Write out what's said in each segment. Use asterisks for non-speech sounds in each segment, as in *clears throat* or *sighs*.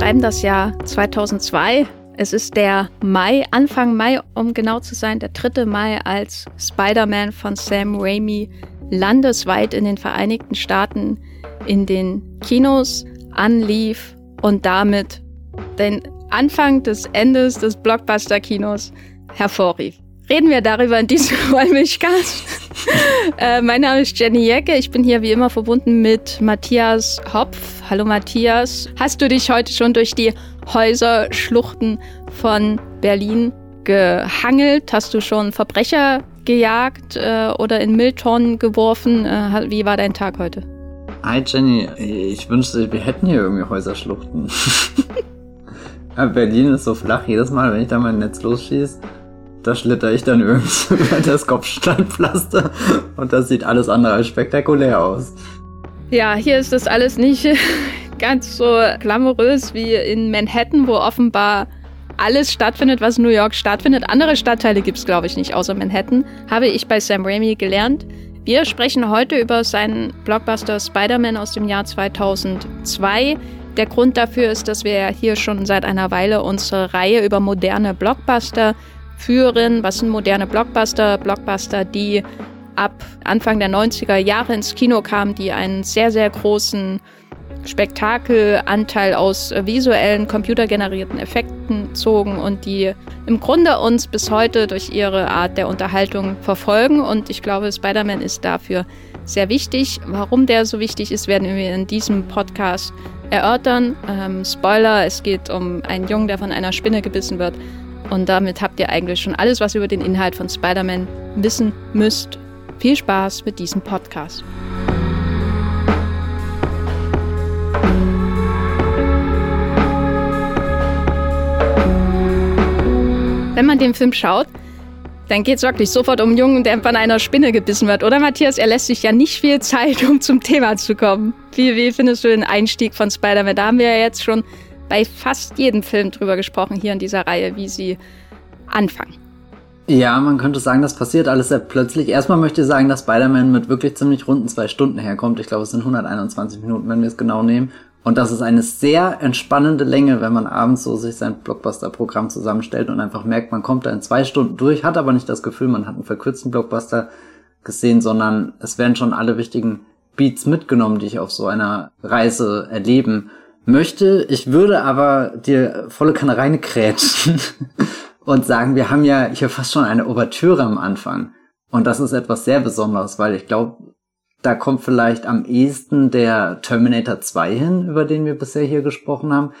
schreiben das Jahr 2002. Es ist der Mai, Anfang Mai, um genau zu sein, der 3. Mai, als Spider-Man von Sam Raimi landesweit in den Vereinigten Staaten in den Kinos anlief und damit den Anfang des Endes des Blockbuster-Kinos hervorrief. Reden wir darüber in diesem *laughs* Wollmilchcast. *laughs* äh, mein Name ist Jenny Jecke. Ich bin hier wie immer verbunden mit Matthias Hopf. Hallo Matthias. Hast du dich heute schon durch die Häuserschluchten von Berlin gehangelt? Hast du schon Verbrecher gejagt äh, oder in Mülltonnen geworfen? Äh, wie war dein Tag heute? Hi Jenny, ich wünschte, wir hätten hier irgendwie Häuserschluchten. *laughs* Berlin ist so flach, jedes Mal, wenn ich da mein Netz losschieße, da schlitter ich dann irgendwie *laughs* über das Kopfsteinpflaster und das sieht alles andere als spektakulär aus. Ja, hier ist das alles nicht *laughs* ganz so glamourös wie in Manhattan, wo offenbar alles stattfindet, was in New York stattfindet. Andere Stadtteile gibt es, glaube ich, nicht, außer Manhattan, habe ich bei Sam Raimi gelernt. Wir sprechen heute über seinen Blockbuster Spider-Man aus dem Jahr 2002. Der Grund dafür ist, dass wir hier schon seit einer Weile unsere Reihe über moderne Blockbuster führen. Was sind moderne Blockbuster? Blockbuster, die ab Anfang der 90er Jahre ins Kino kamen, die einen sehr, sehr großen Spektakelanteil aus visuellen, computergenerierten Effekten zogen und die im Grunde uns bis heute durch ihre Art der Unterhaltung verfolgen. Und ich glaube, Spider-Man ist dafür sehr wichtig. Warum der so wichtig ist, werden wir in diesem Podcast erörtern. Ähm, Spoiler, es geht um einen Jungen, der von einer Spinne gebissen wird. Und damit habt ihr eigentlich schon alles, was ihr über den Inhalt von Spider-Man wissen müsst. Viel Spaß mit diesem Podcast. Wenn man den Film schaut, dann geht es wirklich sofort um einen Jungen, der von einer Spinne gebissen wird. Oder Matthias, er lässt sich ja nicht viel Zeit, *laughs* um zum Thema zu kommen. Wie, wie findest du den Einstieg von Spider-Man? Da haben wir ja jetzt schon bei fast jedem Film drüber gesprochen hier in dieser Reihe, wie sie anfangen. Ja, man könnte sagen, das passiert alles sehr plötzlich. Erstmal möchte ich sagen, dass Spider-Man mit wirklich ziemlich runden zwei Stunden herkommt. Ich glaube, es sind 121 Minuten, wenn wir es genau nehmen. Und das ist eine sehr entspannende Länge, wenn man abends so sich sein Blockbuster-Programm zusammenstellt und einfach merkt, man kommt da in zwei Stunden durch, hat aber nicht das Gefühl, man hat einen verkürzten Blockbuster gesehen, sondern es werden schon alle wichtigen Beats mitgenommen, die ich auf so einer Reise erleben möchte. Ich würde aber dir volle Kanne reinkrätschen *laughs* und sagen, wir haben ja hier fast schon eine Ouvertüre am Anfang. Und das ist etwas sehr Besonderes, weil ich glaube, da kommt vielleicht am ehesten der Terminator 2 hin, über den wir bisher hier gesprochen haben,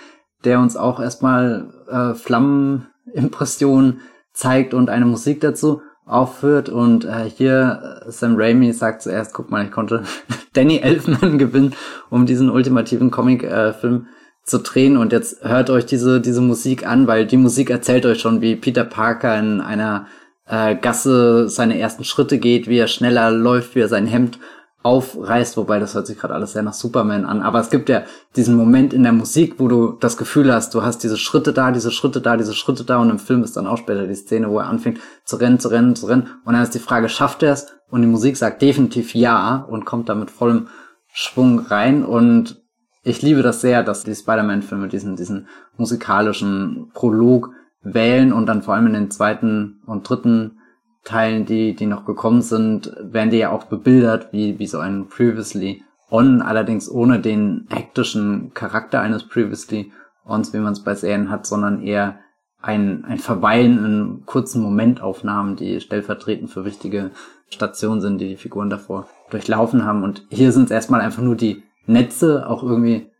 der uns auch erstmal äh, Flammenimpressionen zeigt und eine Musik dazu aufführt. Und äh, hier äh, Sam Raimi sagt zuerst, guck mal, ich konnte *laughs* Danny Elfman *laughs* gewinnen, um diesen ultimativen Comic-Film äh, zu drehen. Und jetzt hört euch diese, diese Musik an, weil die Musik erzählt euch schon, wie Peter Parker in einer äh, Gasse seine ersten Schritte geht, wie er schneller läuft, wie er sein Hemd aufreißt, wobei das hört sich gerade alles sehr nach Superman an. Aber es gibt ja diesen Moment in der Musik, wo du das Gefühl hast, du hast diese Schritte da, diese Schritte da, diese Schritte da und im Film ist dann auch später die Szene, wo er anfängt zu rennen, zu rennen, zu rennen und dann ist die Frage, schafft er es? Und die Musik sagt definitiv ja und kommt da mit vollem Schwung rein und ich liebe das sehr, dass die Spider-Man-Filme diesen, diesen musikalischen Prolog wählen und dann vor allem in den zweiten und dritten Teilen, die, die noch gekommen sind, werden die ja auch bebildert, wie, wie so ein Previously On, allerdings ohne den hektischen Charakter eines Previously Ons, wie man es bei Serien hat, sondern eher ein, ein Verweilen in kurzen Momentaufnahmen, die stellvertretend für wichtige Stationen sind, die die Figuren davor durchlaufen haben. Und hier sind es erstmal einfach nur die Netze, auch irgendwie,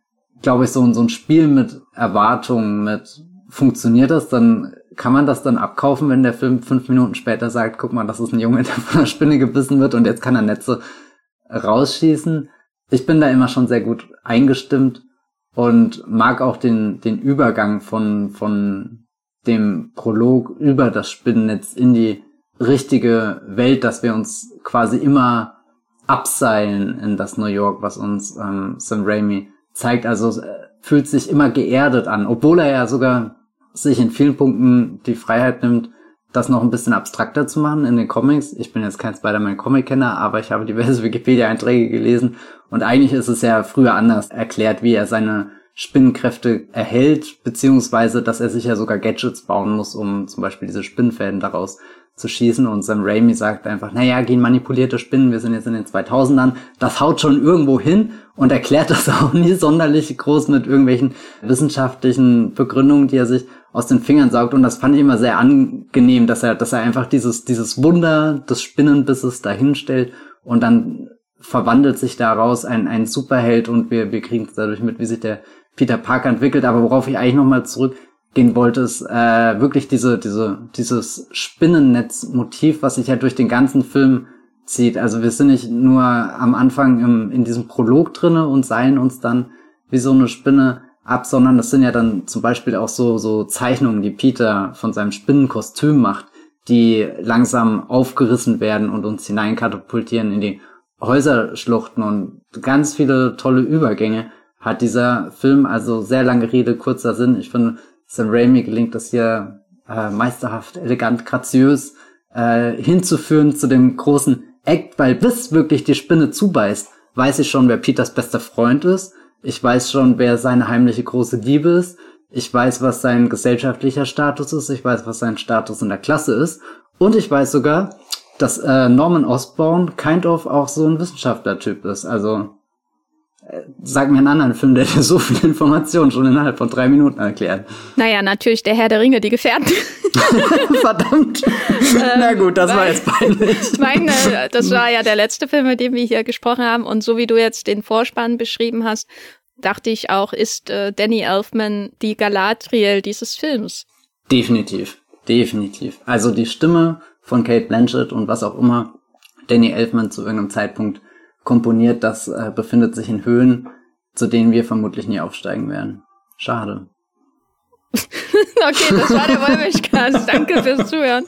glaube ich, so, so ein Spiel mit Erwartungen, mit funktioniert das, dann kann man das dann abkaufen, wenn der Film fünf Minuten später sagt, guck mal, das ist ein Junge, *laughs* der von einer Spinne gebissen wird und jetzt kann er Netze rausschießen. Ich bin da immer schon sehr gut eingestimmt und mag auch den, den Übergang von, von dem Prolog über das Spinnennetz in die richtige Welt, dass wir uns quasi immer abseilen in das New York, was uns ähm, Sam Raimi zeigt. Also äh, fühlt sich immer geerdet an, obwohl er ja sogar sich in vielen Punkten die Freiheit nimmt, das noch ein bisschen abstrakter zu machen in den Comics. Ich bin jetzt kein Spider-Man-Comic-Kenner, aber ich habe diverse *laughs* Wikipedia-Einträge gelesen und eigentlich ist es ja früher anders erklärt, wie er seine Spinnenkräfte erhält, beziehungsweise dass er sich ja sogar Gadgets bauen muss, um zum Beispiel diese Spinnenfäden daraus zu schießen und Sam Raimi sagt einfach, naja, gehen manipulierte Spinnen, wir sind jetzt in den 2000ern, das haut schon irgendwo hin und erklärt *laughs* das auch nie sonderlich groß mit irgendwelchen wissenschaftlichen Begründungen, die er sich aus den Fingern saugt. Und das fand ich immer sehr angenehm, dass er, dass er einfach dieses, dieses Wunder des Spinnenbisses dahinstellt und dann verwandelt sich daraus ein, ein Superheld. Und wir, wir kriegen dadurch mit, wie sich der Peter Parker entwickelt, aber worauf ich eigentlich nochmal zurück gehen wollte, ist äh, wirklich diese, diese, dieses Spinnennetz-Motiv, was sich ja durch den ganzen Film zieht. Also wir sind nicht nur am Anfang im, in diesem Prolog drinne und seilen uns dann wie so eine Spinne ab, sondern das sind ja dann zum Beispiel auch so, so Zeichnungen, die Peter von seinem Spinnenkostüm macht, die langsam aufgerissen werden und uns hineinkatapultieren in die Häuserschluchten und ganz viele tolle Übergänge hat dieser Film. Also sehr lange Rede, kurzer Sinn. Ich finde, Sam Raimi gelingt das hier äh, meisterhaft, elegant, graziös äh, hinzuführen zu dem großen Act, weil bis wirklich die Spinne zubeißt, weiß ich schon, wer Peters bester Freund ist. Ich weiß schon, wer seine heimliche große Liebe ist. Ich weiß, was sein gesellschaftlicher Status ist. Ich weiß, was sein Status in der Klasse ist. Und ich weiß sogar, dass äh, Norman Osborn kind of auch so ein Wissenschaftler-Typ ist. Also Sag mir einen anderen Film, der dir so viele Informationen schon innerhalb von drei Minuten erklärt. Naja, natürlich der Herr der Ringe, die Gefährten. *laughs* Verdammt. Na gut, das war jetzt peinlich. *laughs* Meine, das war ja der letzte Film, mit dem wir hier gesprochen haben. Und so wie du jetzt den Vorspann beschrieben hast, dachte ich auch, ist äh, Danny Elfman die Galadriel dieses Films. Definitiv. Definitiv. Also die Stimme von Kate Blanchett und was auch immer Danny Elfman zu irgendeinem Zeitpunkt komponiert, das äh, befindet sich in Höhen, zu denen wir vermutlich nie aufsteigen werden. Schade. *laughs* okay, das war der Wollmilchcast. Danke fürs Zuhören.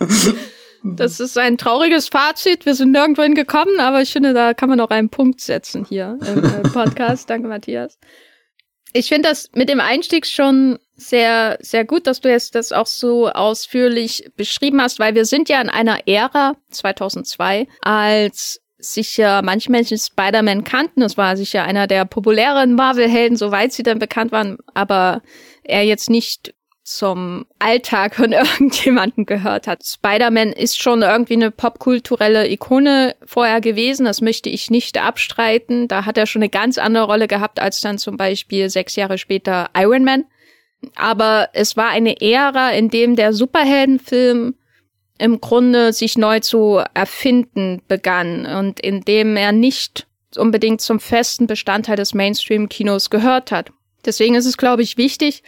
Das ist ein trauriges Fazit. Wir sind nirgendwo hingekommen, aber ich finde, da kann man auch einen Punkt setzen hier im äh, Podcast. Danke, Matthias. Ich finde das mit dem Einstieg schon sehr, sehr gut, dass du jetzt das auch so ausführlich beschrieben hast, weil wir sind ja in einer Ära 2002, als sicher manche Menschen Spider-Man kannten. Das war sicher einer der populären Marvel-Helden, soweit sie dann bekannt waren, aber er jetzt nicht zum Alltag von *laughs* irgendjemanden gehört hat. Spider-Man ist schon irgendwie eine popkulturelle Ikone vorher gewesen, das möchte ich nicht abstreiten. Da hat er schon eine ganz andere Rolle gehabt als dann zum Beispiel sechs Jahre später Iron Man. Aber es war eine Ära, in dem der Superheldenfilm im Grunde sich neu zu erfinden begann und indem er nicht unbedingt zum festen Bestandteil des Mainstream-Kinos gehört hat. Deswegen ist es, glaube ich, wichtig,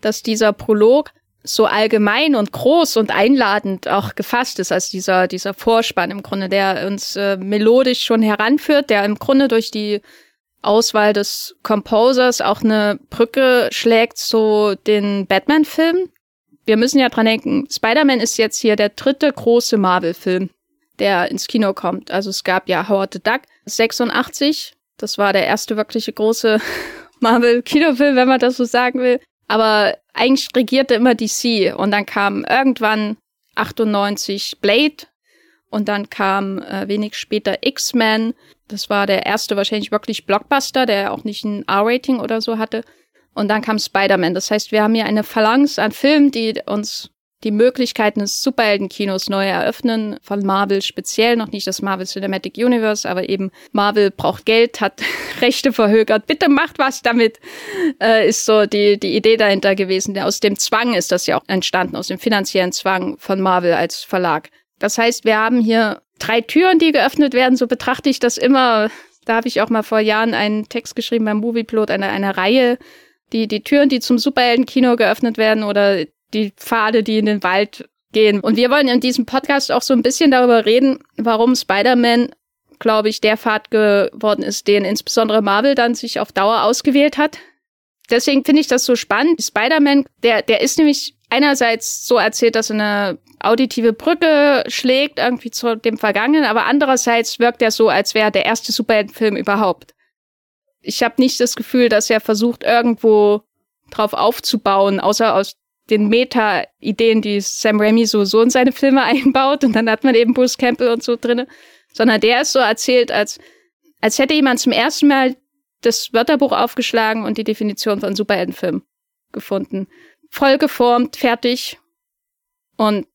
dass dieser Prolog so allgemein und groß und einladend auch gefasst ist als dieser, dieser Vorspann im Grunde, der uns äh, melodisch schon heranführt, der im Grunde durch die Auswahl des Composers auch eine Brücke schlägt zu den Batman-Filmen, wir müssen ja dran denken, Spider-Man ist jetzt hier der dritte große Marvel-Film, der ins Kino kommt. Also es gab ja Howard the Duck 86, das war der erste wirkliche große *laughs* Marvel-Kinofilm, wenn man das so sagen will. Aber eigentlich regierte immer DC und dann kam irgendwann 98 Blade und dann kam äh, wenig später X-Men. Das war der erste wahrscheinlich wirklich Blockbuster, der auch nicht ein R-Rating oder so hatte. Und dann kam Spider-Man. Das heißt, wir haben hier eine Phalanx an Filmen, die uns die Möglichkeiten des Superheldenkinos neu eröffnen, von Marvel speziell, noch nicht das Marvel Cinematic Universe, aber eben Marvel braucht Geld, hat *laughs* Rechte verhögert, bitte macht was damit, äh, ist so die, die Idee dahinter gewesen. Aus dem Zwang ist das ja auch entstanden, aus dem finanziellen Zwang von Marvel als Verlag. Das heißt, wir haben hier drei Türen, die geöffnet werden, so betrachte ich das immer. Da habe ich auch mal vor Jahren einen Text geschrieben beim Movieplot, eine, eine Reihe die, die Türen, die zum Superheldenkino geöffnet werden oder die Pfade, die in den Wald gehen. Und wir wollen in diesem Podcast auch so ein bisschen darüber reden, warum Spider-Man, glaube ich, der Pfad geworden ist, den insbesondere Marvel dann sich auf Dauer ausgewählt hat. Deswegen finde ich das so spannend. Spider-Man, der, der ist nämlich einerseits so erzählt, dass er eine auditive Brücke schlägt irgendwie zu dem Vergangenen, aber andererseits wirkt er so, als wäre der erste Superheldenfilm überhaupt ich habe nicht das Gefühl, dass er versucht, irgendwo drauf aufzubauen, außer aus den Meta-Ideen, die Sam Raimi so, so in seine Filme *laughs* einbaut. Und dann hat man eben Bruce Campbell und so drinne. Sondern der ist so erzählt, als, als hätte jemand zum ersten Mal das Wörterbuch aufgeschlagen und die Definition von Superheldenfilm gefunden. Voll geformt, fertig und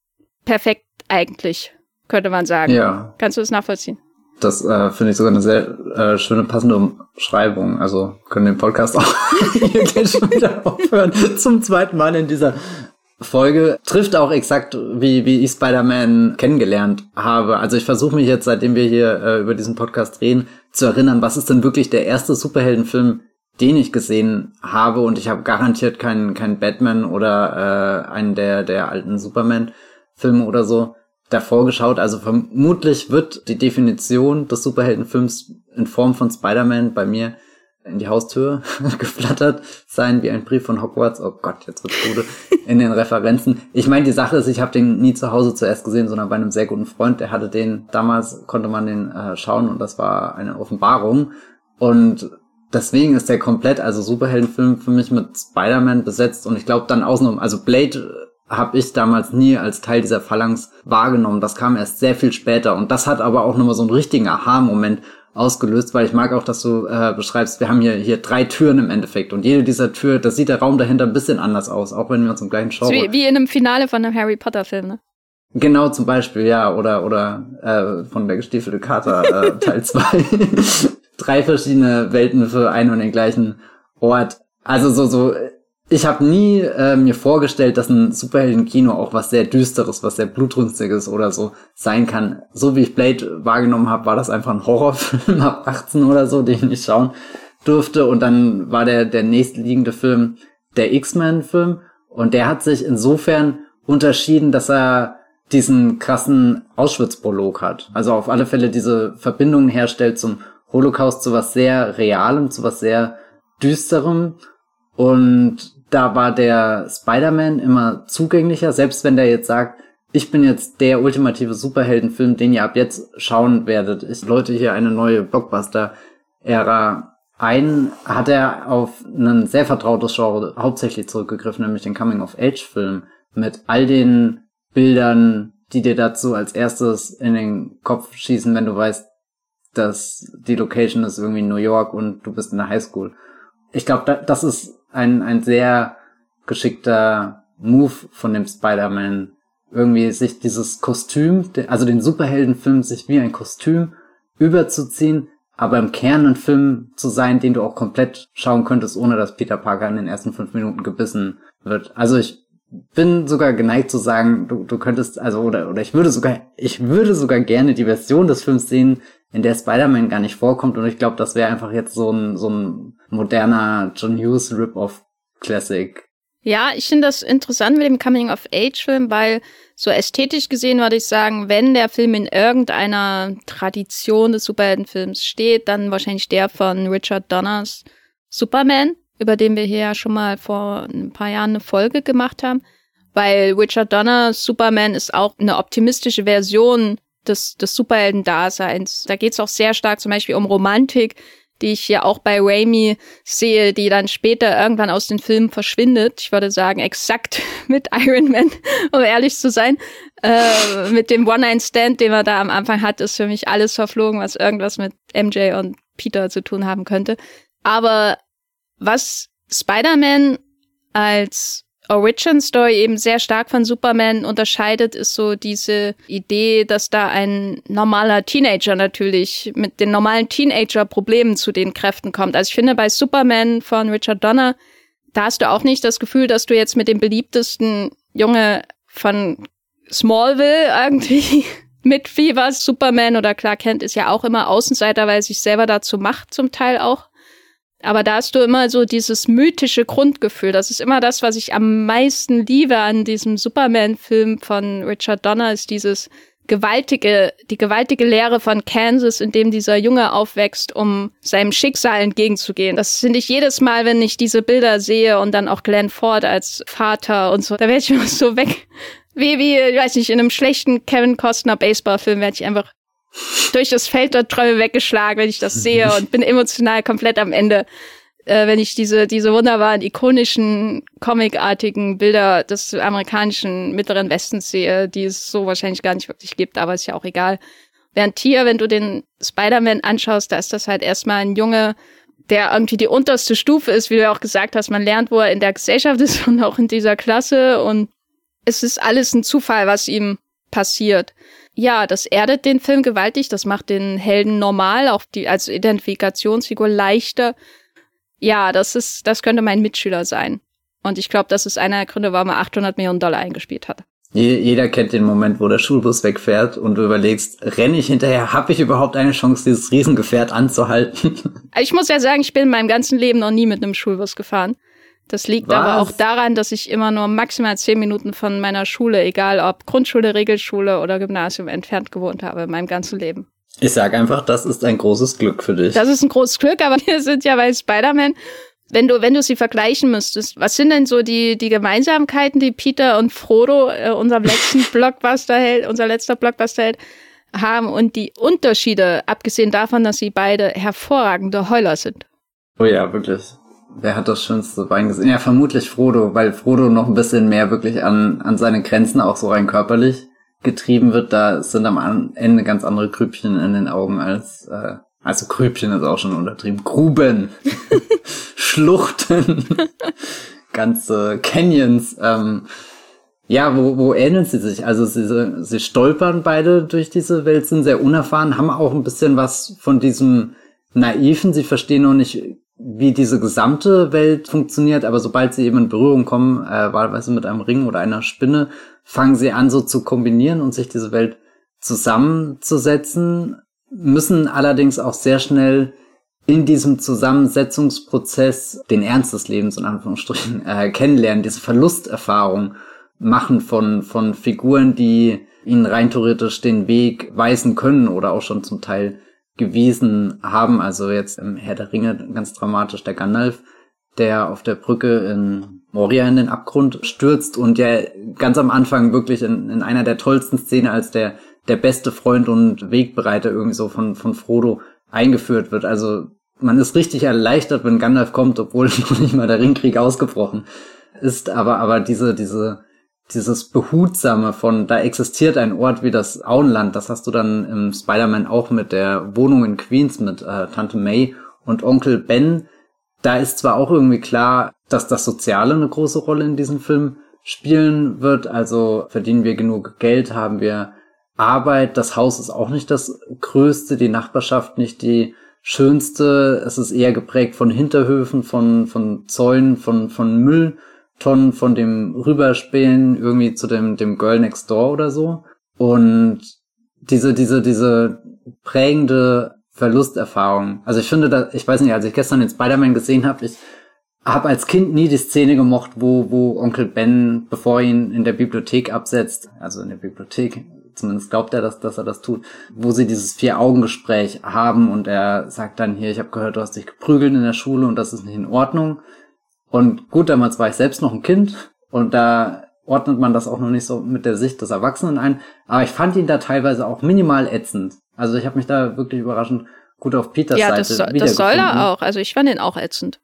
perfekt eigentlich, könnte man sagen. Ja. Kannst du das nachvollziehen? Das äh, finde ich sogar eine sehr äh, schöne passende Umschreibung. Also können den Podcast auch *laughs* hier gleich schon wieder aufhören. Zum zweiten Mal in dieser Folge trifft auch exakt, wie, wie ich Spider-Man kennengelernt habe. Also ich versuche mich jetzt, seitdem wir hier äh, über diesen Podcast reden, zu erinnern, was ist denn wirklich der erste Superheldenfilm, den ich gesehen habe. Und ich habe garantiert keinen keinen Batman oder äh, einen der, der alten Superman-Filme oder so davor geschaut. Also vermutlich wird die Definition des Superheldenfilms in Form von Spider-Man bei mir in die Haustür *laughs* geflattert sein, wie ein Brief von Hogwarts. Oh Gott, jetzt wird's gute *laughs* in den Referenzen. Ich meine, die Sache ist, ich habe den nie zu Hause zuerst gesehen, sondern bei einem sehr guten Freund. Der hatte den, damals konnte man den äh, schauen und das war eine Offenbarung. Und deswegen ist der komplett, also Superheldenfilm für mich mit Spider-Man besetzt und ich glaube dann außenrum, also Blade habe ich damals nie als Teil dieser Phalanx wahrgenommen. Das kam erst sehr viel später und das hat aber auch nochmal so einen richtigen Aha-Moment ausgelöst, weil ich mag auch, dass du äh, beschreibst, wir haben hier hier drei Türen im Endeffekt und jede dieser Tür, das sieht der Raum dahinter ein bisschen anders aus, auch wenn wir uns im gleichen Genre. Wie, wie in einem Finale von einem Harry Potter Film, ne? Genau, zum Beispiel, ja, oder oder äh, von der gestiefelte Kater äh, *laughs* Teil zwei *laughs* drei verschiedene Welten für einen und den gleichen Ort. Also so so ich habe nie äh, mir vorgestellt, dass ein Superhelden-Kino auch was sehr Düsteres, was sehr Blutrünstiges oder so sein kann. So wie ich Blade wahrgenommen habe, war das einfach ein Horrorfilm *laughs* ab 18 oder so, den ich nicht schauen durfte. Und dann war der, der nächstliegende Film der X-Men-Film. Und der hat sich insofern unterschieden, dass er diesen krassen Auschwitz-Prolog hat. Also auf alle Fälle diese Verbindungen herstellt zum Holocaust, zu was sehr Realem, zu was sehr Düsterem. Und da war der Spider-Man immer zugänglicher, selbst wenn der jetzt sagt, ich bin jetzt der ultimative Superheldenfilm, den ihr ab jetzt schauen werdet. Ich läute hier eine neue Blockbuster-Ära ein, hat er auf ein sehr vertrautes Genre hauptsächlich zurückgegriffen, nämlich den Coming-of-Age-Film mit all den Bildern, die dir dazu als erstes in den Kopf schießen, wenn du weißt, dass die Location ist irgendwie New York und du bist in der Highschool. Ich glaube, das ist ein, ein sehr geschickter Move von dem Spider-Man. Irgendwie sich dieses Kostüm, also den Superheldenfilm, sich wie ein Kostüm überzuziehen, aber im Kern ein Film zu sein, den du auch komplett schauen könntest, ohne dass Peter Parker in den ersten fünf Minuten gebissen wird. Also ich bin sogar geneigt zu sagen, du, du könntest, also, oder, oder ich würde sogar, ich würde sogar gerne die Version des Films sehen, in der Spider-Man gar nicht vorkommt und ich glaube, das wäre einfach jetzt so ein, so ein moderner John Hughes Rip-Off Classic. Ja, ich finde das interessant mit dem Coming-of-Age-Film, weil so ästhetisch gesehen würde ich sagen, wenn der Film in irgendeiner Tradition des Superheldenfilms steht, dann wahrscheinlich der von Richard Donners Superman, über den wir hier ja schon mal vor ein paar Jahren eine Folge gemacht haben. Weil Richard Donners Superman ist auch eine optimistische Version des, des Superhelden-Daseins. Da geht es auch sehr stark zum Beispiel um Romantik, die ich ja auch bei Raimi sehe, die dann später irgendwann aus den Filmen verschwindet. Ich würde sagen, exakt *laughs* mit Iron Man, um ehrlich zu sein. Äh, mit dem One-Night-Stand, den er da am Anfang hat, ist für mich alles verflogen, was irgendwas mit MJ und Peter zu tun haben könnte. Aber was Spider-Man als Origin Story eben sehr stark von Superman unterscheidet, ist so diese Idee, dass da ein normaler Teenager natürlich mit den normalen Teenager-Problemen zu den Kräften kommt. Also ich finde bei Superman von Richard Donner, da hast du auch nicht das Gefühl, dass du jetzt mit dem beliebtesten Junge von Smallville irgendwie *laughs* mitfieberst. Superman oder Clark Kent ist ja auch immer Außenseiter, weil er sich selber dazu macht, zum Teil auch. Aber da hast du immer so dieses mythische Grundgefühl. Das ist immer das, was ich am meisten liebe an diesem Superman-Film von Richard Donner, ist dieses gewaltige, die gewaltige Lehre von Kansas, in dem dieser Junge aufwächst, um seinem Schicksal entgegenzugehen. Das finde ich jedes Mal, wenn ich diese Bilder sehe und dann auch Glenn Ford als Vater und so, da werde ich immer so weg. Wie, wie, ich weiß nicht, in einem schlechten Kevin Costner Baseballfilm werde ich einfach durch das Feld der Träume weggeschlagen, wenn ich das sehe und bin emotional komplett am Ende, äh, wenn ich diese, diese wunderbaren, ikonischen, comicartigen Bilder des amerikanischen Mittleren Westens sehe, die es so wahrscheinlich gar nicht wirklich gibt, aber ist ja auch egal. Während hier, wenn du den Spider-Man anschaust, da ist das halt erstmal ein Junge, der irgendwie die unterste Stufe ist, wie du ja auch gesagt hast. Man lernt, wo er in der Gesellschaft ist *laughs* und auch in dieser Klasse und es ist alles ein Zufall, was ihm passiert. Ja, das erdet den Film gewaltig, das macht den Helden normal, auch die als Identifikationsfigur leichter. Ja, das ist, das könnte mein Mitschüler sein. Und ich glaube, das ist einer der Gründe, warum er 800 Millionen Dollar eingespielt hat. Jeder kennt den Moment, wo der Schulbus wegfährt und du überlegst, renne ich hinterher, habe ich überhaupt eine Chance, dieses Riesengefährt anzuhalten? *laughs* Ich muss ja sagen, ich bin in meinem ganzen Leben noch nie mit einem Schulbus gefahren. Das liegt Was? aber auch daran, dass ich immer nur maximal zehn Minuten von meiner Schule, egal ob Grundschule, Regelschule oder Gymnasium, entfernt gewohnt habe in meinem ganzen Leben. Ich sag einfach, das ist ein großes Glück für dich. Das ist ein großes Glück, aber *laughs* wir sind ja bei Spider-Man. Wenn du, wenn du sie vergleichen müsstest, was sind denn so die, die Gemeinsamkeiten, die Peter und Frodo, äh, unserem letzten *laughs* Blockbuster hält, unser letzter Blockbuster hält, haben und die Unterschiede, abgesehen davon, dass sie beide hervorragende Heuler sind? Oh ja, wirklich. Wer hat das schönste Bein gesehen? Ja, vermutlich Frodo, weil Frodo noch ein bisschen mehr wirklich an, an seine Grenzen, auch so rein körperlich, getrieben wird. Da sind am Ende ganz andere Grübchen in den Augen als, äh, also Grübchen ist auch schon untertrieben. Gruben, *laughs* Schluchten, ganze Canyons. Ähm, ja, wo, wo ähneln sie sich? Also sie, sie stolpern beide durch diese Welt, sind sehr unerfahren, haben auch ein bisschen was von diesem Naiven. Sie verstehen noch nicht wie diese gesamte Welt funktioniert, aber sobald sie eben in Berührung kommen, äh, wahlweise mit einem Ring oder einer Spinne, fangen sie an so zu kombinieren und sich diese Welt zusammenzusetzen, müssen allerdings auch sehr schnell in diesem Zusammensetzungsprozess den Ernst des Lebens in Anführungsstrichen äh, kennenlernen, diese Verlusterfahrung machen von, von Figuren, die ihnen rein theoretisch den Weg weisen können oder auch schon zum Teil gewiesen haben. Also jetzt im Herr der Ringe ganz dramatisch der Gandalf, der auf der Brücke in Moria in den Abgrund stürzt und ja ganz am Anfang wirklich in, in einer der tollsten Szenen als der, der beste Freund und Wegbereiter irgendwie so von, von Frodo eingeführt wird. Also man ist richtig erleichtert, wenn Gandalf kommt, obwohl *laughs* noch nicht mal der Ringkrieg ausgebrochen ist. Aber, aber diese, diese dieses Behutsame von, da existiert ein Ort wie das Auenland, das hast du dann im Spider-Man auch mit der Wohnung in Queens mit äh, Tante May und Onkel Ben. Da ist zwar auch irgendwie klar, dass das Soziale eine große Rolle in diesem Film spielen wird. Also verdienen wir genug Geld, haben wir Arbeit. Das Haus ist auch nicht das größte, die Nachbarschaft nicht die schönste. Es ist eher geprägt von Hinterhöfen, von, von Zäunen, von, von Müll Tonnen von dem Rüberspielen irgendwie zu dem, dem Girl Next Door oder so. Und diese, diese, diese prägende Verlusterfahrung. Also ich finde, da, ich weiß nicht, als ich gestern den Spider-Man gesehen habe, ich habe als Kind nie die Szene gemocht, wo, wo Onkel Ben, bevor ihn in der Bibliothek absetzt, also in der Bibliothek, zumindest glaubt er, dass, dass er das tut, wo sie dieses Vier-Augen-Gespräch haben und er sagt dann hier, ich habe gehört, du hast dich geprügelt in der Schule und das ist nicht in Ordnung. Und gut, damals war ich selbst noch ein Kind und da ordnet man das auch noch nicht so mit der Sicht des Erwachsenen ein. Aber ich fand ihn da teilweise auch minimal ätzend. Also ich habe mich da wirklich überraschend gut auf Peters ja, Seite das, so, das soll er auch. Also ich fand ihn auch ätzend.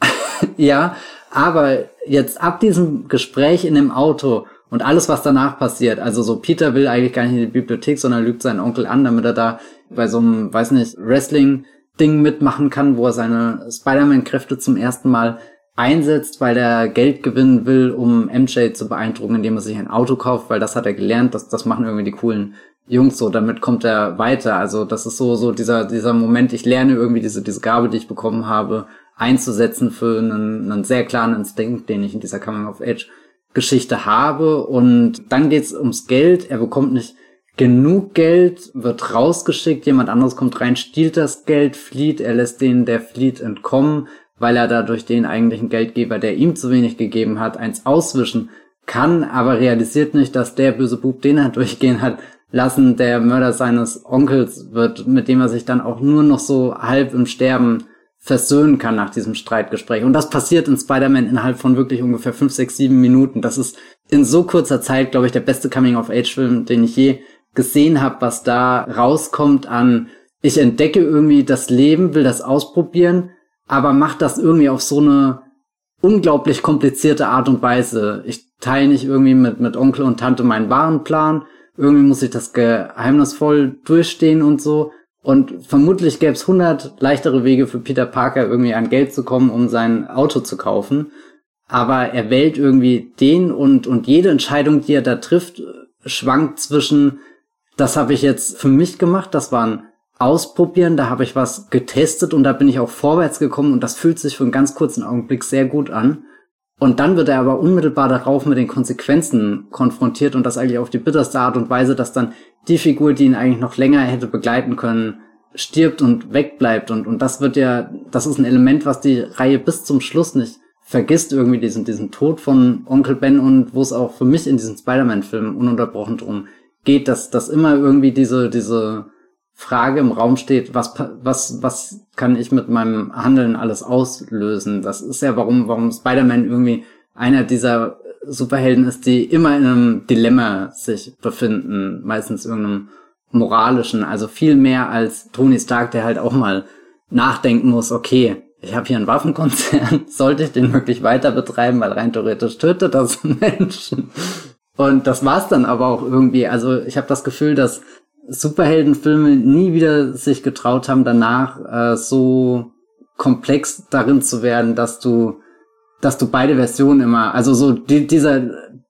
*laughs* ja, aber jetzt ab diesem Gespräch in dem Auto und alles, was danach passiert, also so Peter will eigentlich gar nicht in die Bibliothek, sondern lügt seinen Onkel an, damit er da bei so einem, weiß nicht, Wrestling-Ding mitmachen kann, wo er seine Spider-Man-Kräfte zum ersten Mal einsetzt, weil er Geld gewinnen will, um MJ zu beeindrucken, indem er sich ein Auto kauft, weil das hat er gelernt, das, das machen irgendwie die coolen Jungs so, damit kommt er weiter. Also das ist so, so dieser, dieser Moment, ich lerne irgendwie diese, diese Gabe, die ich bekommen habe, einzusetzen für einen, einen sehr klaren Instinkt, den ich in dieser Coming of Age Geschichte habe. Und dann geht's ums Geld. Er bekommt nicht genug Geld, wird rausgeschickt, jemand anderes kommt rein, stiehlt das Geld, flieht, er lässt den, der flieht, entkommen, weil er dadurch den eigentlichen Geldgeber, der ihm zu wenig gegeben hat, eins auswischen kann, aber realisiert nicht, dass der böse Bub, den er *laughs* durchgehen hat, lassen, der Mörder seines Onkels wird, mit dem er sich dann auch nur noch so halb im Sterben versöhnen kann nach diesem Streitgespräch. Und das passiert in Spider-Man innerhalb von wirklich ungefähr fünf, sechs, sieben Minuten. Das ist in so kurzer Zeit, glaube ich, der beste Coming-of-Age-Film, den ich je gesehen habe, was da rauskommt an, ich entdecke irgendwie das Leben, will das ausprobieren, aber macht das irgendwie auf so eine unglaublich komplizierte Art und Weise. Ich teile nicht irgendwie mit, mit Onkel und Tante meinen wahren Plan. Irgendwie muss ich das geheimnisvoll durchstehen und so. Und vermutlich gäbe es 100 leichtere Wege für Peter Parker, irgendwie an Geld zu kommen, um sein Auto zu kaufen. Aber er wählt irgendwie den und, und jede Entscheidung, die er da trifft, schwankt zwischen, das habe ich jetzt für mich gemacht, das war ein Ausprobieren, da habe ich was getestet und da bin ich auch vorwärts gekommen und das fühlt sich für einen ganz kurzen Augenblick sehr gut an. Und dann wird er aber unmittelbar darauf mit den Konsequenzen konfrontiert und das eigentlich auf die bitterste Art und Weise, dass dann die Figur, die ihn eigentlich noch länger hätte begleiten können, stirbt und wegbleibt. Und, und das wird ja, das ist ein Element, was die Reihe bis zum Schluss nicht vergisst, irgendwie diesen, diesen Tod von Onkel Ben und wo es auch für mich in diesen Spider-Man-Filmen ununterbrochen drum geht, dass, dass immer irgendwie diese, diese Frage im Raum steht, was, was, was kann ich mit meinem Handeln alles auslösen? Das ist ja, warum, warum Spider-Man irgendwie einer dieser Superhelden ist, die immer in einem Dilemma sich befinden, meistens irgendeinem moralischen, also viel mehr als Tony Stark, der halt auch mal nachdenken muss, okay, ich habe hier einen Waffenkonzern, *laughs* sollte ich den wirklich weiter betreiben, weil rein theoretisch tötet das *laughs* Menschen. Und das war's dann aber auch irgendwie. Also ich habe das Gefühl, dass Superheldenfilme nie wieder sich getraut haben, danach äh, so komplex darin zu werden, dass du, dass du beide Versionen immer, also so die, dieser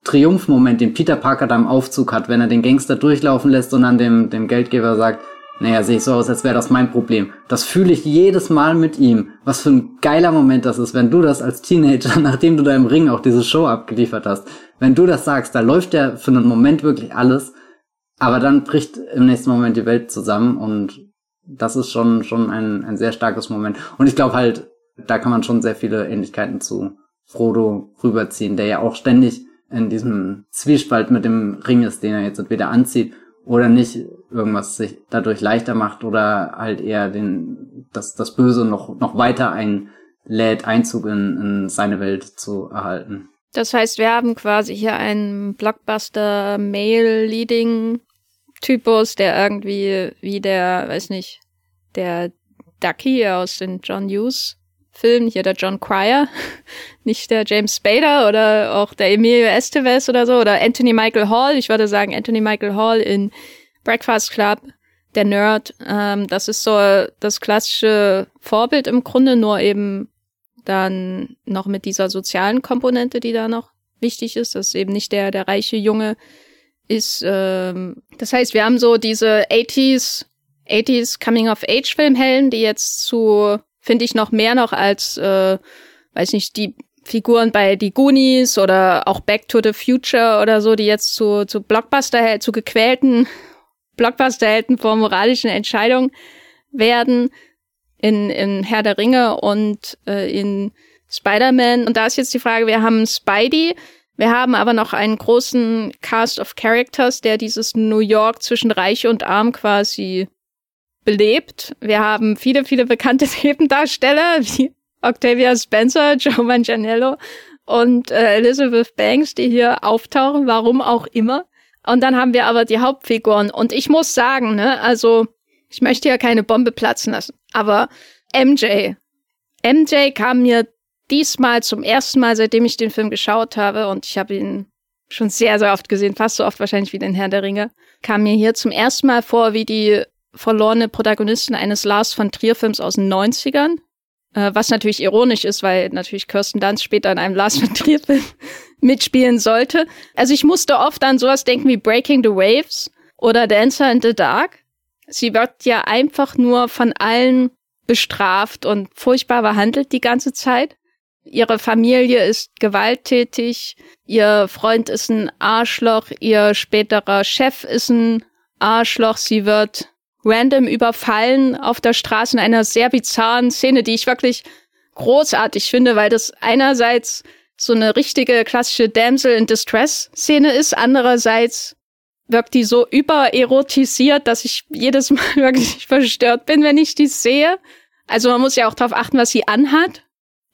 Triumphmoment, den Peter Parker da im Aufzug hat, wenn er den Gangster durchlaufen lässt und dann dem, dem Geldgeber sagt, naja, sehe ich so aus, als wäre das mein Problem. Das fühle ich jedes Mal mit ihm. Was für ein geiler Moment das ist, wenn du das als Teenager, *laughs* nachdem du da im Ring auch diese Show abgeliefert hast, wenn du das sagst, da läuft ja für einen Moment wirklich alles aber dann bricht im nächsten Moment die Welt zusammen und das ist schon, schon ein, ein sehr starkes Moment. Und ich glaube halt, da kann man schon sehr viele Ähnlichkeiten zu Frodo rüberziehen, der ja auch ständig in diesem Zwiespalt mit dem Ring ist, den er jetzt entweder anzieht oder nicht irgendwas sich dadurch leichter macht oder halt eher den, das, das Böse noch, noch weiter einlädt, Einzug in, in seine Welt zu erhalten. Das heißt, wir haben quasi hier einen Blockbuster Male Leading Typus, der irgendwie wie der, weiß nicht, der Ducky aus den John Hughes Filmen, hier der John Cryer, *laughs* nicht der James Spader oder auch der Emilio Estevez oder so oder Anthony Michael Hall, ich würde sagen Anthony Michael Hall in Breakfast Club, der Nerd, ähm, das ist so das klassische Vorbild im Grunde, nur eben dann noch mit dieser sozialen Komponente, die da noch wichtig ist, dass eben nicht der, der reiche Junge ist, ähm, das heißt, wir haben so diese 80s, 80s Coming-of-Age-Filmhelden, die jetzt zu, finde ich, noch mehr noch als, äh, weiß nicht, die Figuren bei die Goonies oder auch Back to the Future oder so, die jetzt zu, zu Blockbuster, zu gequälten *laughs* Blockbuster-Helden vor moralischen Entscheidungen werden in, in Herr der Ringe und äh, in Spider-Man. Und da ist jetzt die Frage, wir haben Spidey, wir haben aber noch einen großen Cast of Characters, der dieses New York zwischen Reich und Arm quasi belebt. Wir haben viele, viele bekannte *laughs* Nebendarsteller wie Octavia Spencer, *laughs* Joe Manganiello und äh, Elizabeth Banks, die hier auftauchen, warum auch immer. Und dann haben wir aber die Hauptfiguren. Und ich muss sagen, ne, also ich möchte ja keine Bombe platzen lassen, aber MJ. MJ kam mir diesmal zum ersten Mal, seitdem ich den Film geschaut habe, und ich habe ihn schon sehr, sehr oft gesehen, fast so oft wahrscheinlich wie den Herr der Ringe, kam mir hier zum ersten Mal vor wie die verlorene Protagonistin eines Lars von Trier-Films aus den 90ern. Äh, was natürlich ironisch ist, weil natürlich Kirsten Dunst später in einem Lars von Trier-Film *laughs* mitspielen sollte. Also ich musste oft an sowas denken wie Breaking the Waves oder Dancer in the Dark. Sie wird ja einfach nur von allen bestraft und furchtbar behandelt die ganze Zeit. Ihre Familie ist gewalttätig, ihr Freund ist ein Arschloch, ihr späterer Chef ist ein Arschloch, sie wird random überfallen auf der Straße in einer sehr bizarren Szene, die ich wirklich großartig finde, weil das einerseits so eine richtige klassische Damsel in Distress Szene ist, andererseits wirkt die so übererotisiert, dass ich jedes Mal *laughs* wirklich verstört bin, wenn ich die sehe. Also man muss ja auch darauf achten, was sie anhat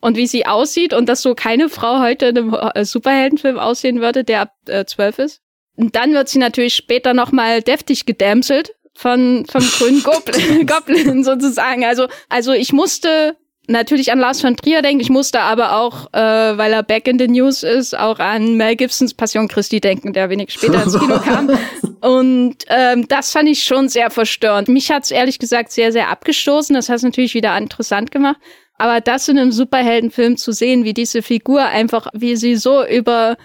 und wie sie aussieht und dass so keine Frau heute in einem äh, Superheldenfilm aussehen würde, der ab äh, zwölf ist. Und dann wird sie natürlich später nochmal deftig gedämselt von vom grünen *laughs* Goblin, Goblin sozusagen. Also also ich musste natürlich an Lars von Trier denken. Ich musste aber auch, äh, weil er back in the news ist, auch an Mel Gibsons Passion Christi denken, der wenig später ins Kino kam. *laughs* Und ähm, das fand ich schon sehr verstörend. Mich hat's ehrlich gesagt sehr, sehr abgestoßen. Das hat es natürlich wieder interessant gemacht. Aber das in einem Superheldenfilm zu sehen, wie diese Figur einfach, wie sie so über,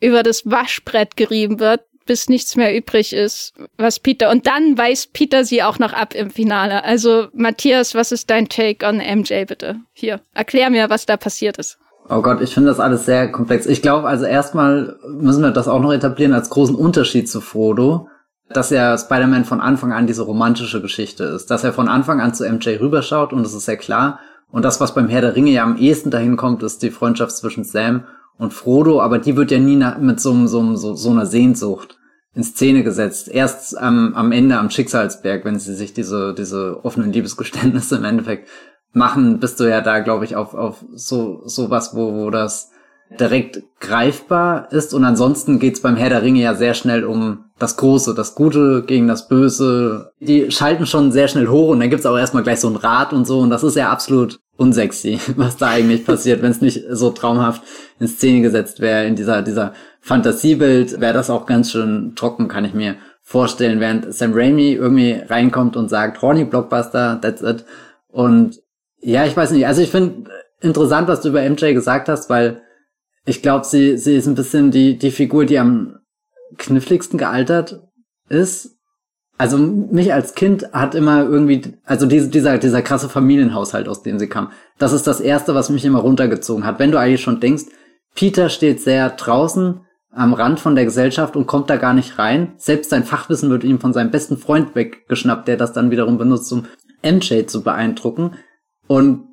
über das Waschbrett gerieben wird, bis nichts mehr übrig ist, was Peter. Und dann weist Peter sie auch noch ab im Finale. Also, Matthias, was ist dein Take on MJ, bitte? Hier, erklär mir, was da passiert ist. Oh Gott, ich finde das alles sehr komplex. Ich glaube, also erstmal müssen wir das auch noch etablieren als großen Unterschied zu Frodo, dass ja Spider-Man von Anfang an diese romantische Geschichte ist, dass er von Anfang an zu MJ rüberschaut und das ist sehr klar. Und das, was beim Herr der Ringe ja am ehesten dahin kommt, ist die Freundschaft zwischen Sam und Frodo, aber die wird ja nie mit so, so, so, so einer Sehnsucht in Szene gesetzt. Erst am, am Ende am Schicksalsberg, wenn sie sich diese, diese offenen Liebesgeständnisse im Endeffekt machen, bist du ja da, glaube ich, auf, auf so, so was, wo, wo das direkt greifbar ist. Und ansonsten geht's beim Herr der Ringe ja sehr schnell um das Große, das Gute gegen das Böse. Die schalten schon sehr schnell hoch und dann gibt's auch erstmal gleich so ein Rad und so. Und das ist ja absolut unsexy, *laughs* was da eigentlich passiert, wenn es nicht so traumhaft in Szene gesetzt wäre, in dieser, dieser Fantasiebild, wäre das auch ganz schön trocken, kann ich mir vorstellen, während Sam Raimi irgendwie reinkommt und sagt, horny Blockbuster, that's it. Und ja, ich weiß nicht, also ich finde interessant, was du über MJ gesagt hast, weil ich glaube, sie, sie ist ein bisschen die, die Figur, die am kniffligsten gealtert ist. Also mich als Kind hat immer irgendwie, also diese, dieser, dieser krasse Familienhaushalt, aus dem sie kam. Das ist das Erste, was mich immer runtergezogen hat. Wenn du eigentlich schon denkst, Peter steht sehr draußen am Rand von der Gesellschaft und kommt da gar nicht rein. Selbst sein Fachwissen wird ihm von seinem besten Freund weggeschnappt, der das dann wiederum benutzt, um MJ zu beeindrucken. Und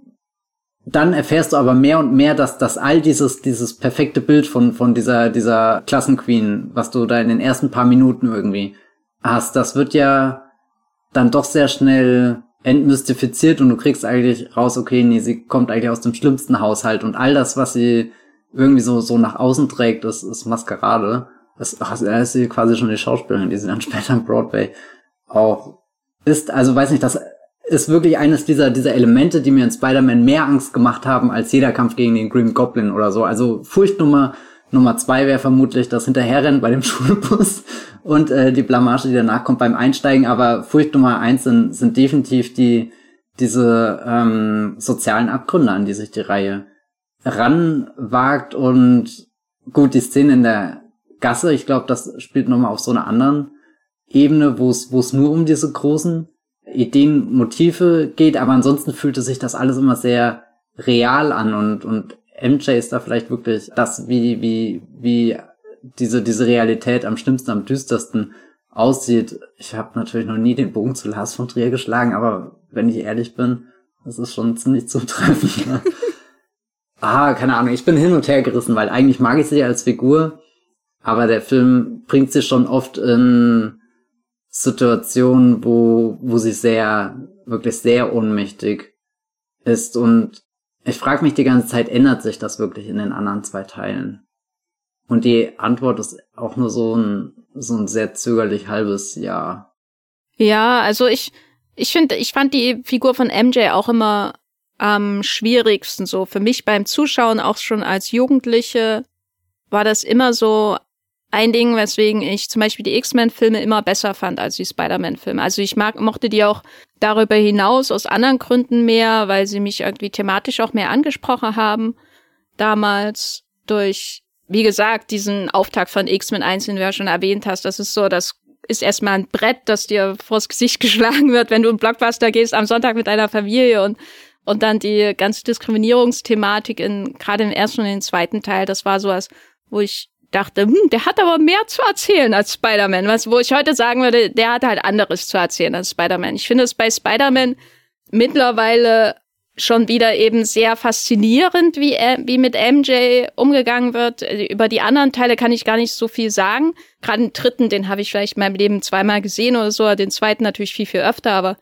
dann erfährst du aber mehr und mehr, dass, dass all dieses, dieses perfekte Bild von, von dieser, dieser Klassenqueen, was du da in den ersten paar Minuten irgendwie hast, das wird ja dann doch sehr schnell entmystifiziert und du kriegst eigentlich raus, okay, nee, sie kommt eigentlich aus dem schlimmsten Haushalt und all das, was sie irgendwie so, so nach außen trägt, ist, ist Maskerade. Das, ach, ist quasi schon die Schauspielerin, die sie dann *laughs* später am Broadway auch ist. Also weiß nicht, das ist wirklich eines dieser, dieser Elemente, die mir in Spider-Man mehr Angst gemacht haben als jeder Kampf gegen den Green Goblin oder so. Also Furchtnummer Nummer zwei wäre vermutlich das Hinterherrennen bei dem *laughs* Schulbus und äh, die Blamage, die danach kommt beim Einsteigen. Aber Furcht Nummer eins sind, sind definitiv die diese ähm, sozialen Abgründe, an die sich die Reihe ranwagt. Und gut, die Szene in der Gasse, ich glaube, das spielt nochmal auf so einer anderen Ebene, wo es nur um diese großen Ideen, Motive geht, aber ansonsten fühlte sich das alles immer sehr real an und, und MJ ist da vielleicht wirklich das, wie, wie, wie diese, diese Realität am schlimmsten, am düstersten aussieht. Ich habe natürlich noch nie den Bogen zu Lars von Trier geschlagen, aber wenn ich ehrlich bin, das ist schon ziemlich zutreffend. Ne? *laughs* ah, keine Ahnung, ich bin hin und her gerissen, weil eigentlich mag ich sie als Figur, aber der Film bringt sie schon oft in Situation, wo, wo sie sehr, wirklich sehr ohnmächtig ist. Und ich frage mich die ganze Zeit, ändert sich das wirklich in den anderen zwei Teilen? Und die Antwort ist auch nur so ein, so ein sehr zögerlich halbes Ja. Ja, also ich, ich finde, ich fand die Figur von MJ auch immer am schwierigsten so. Für mich beim Zuschauen, auch schon als Jugendliche, war das immer so ein Ding, weswegen ich zum Beispiel die X-Men-Filme immer besser fand als die Spider-Man-Filme. Also ich mag, mochte die auch darüber hinaus aus anderen Gründen mehr, weil sie mich irgendwie thematisch auch mehr angesprochen haben. Damals durch, wie gesagt, diesen Auftakt von X-Men 1, den du ja schon erwähnt hast. Das ist so, das ist erstmal ein Brett, das dir vors Gesicht *laughs* geschlagen wird, wenn du in Blockbuster gehst am Sonntag mit deiner Familie und und dann die ganze Diskriminierungsthematik in gerade im ersten und im zweiten Teil, das war sowas, wo ich dachte, hm, der hat aber mehr zu erzählen als Spider-Man. Was, wo ich heute sagen würde, der hat halt anderes zu erzählen als Spider-Man. Ich finde es bei Spider-Man mittlerweile schon wieder eben sehr faszinierend, wie, wie mit MJ umgegangen wird. Über die anderen Teile kann ich gar nicht so viel sagen. Gerade den dritten, den habe ich vielleicht in meinem Leben zweimal gesehen oder so, den zweiten natürlich viel, viel öfter, aber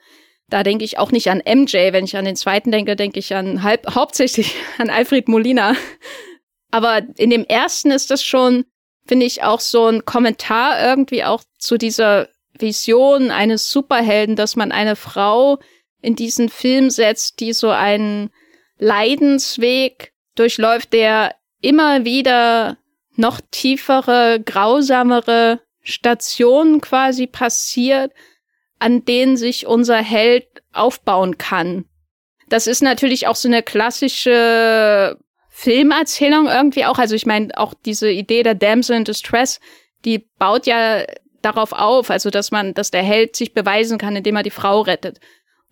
da denke ich auch nicht an MJ. Wenn ich an den zweiten denke, denke ich an halb, hauptsächlich *laughs* an Alfred Molina, aber in dem ersten ist das schon, finde ich, auch so ein Kommentar irgendwie auch zu dieser Vision eines Superhelden, dass man eine Frau in diesen Film setzt, die so einen Leidensweg durchläuft, der immer wieder noch tiefere, grausamere Stationen quasi passiert, an denen sich unser Held aufbauen kann. Das ist natürlich auch so eine klassische Filmerzählung irgendwie auch. Also ich meine, auch diese Idee der Damsel in Distress, die baut ja darauf auf, also dass man, dass der Held sich beweisen kann, indem er die Frau rettet.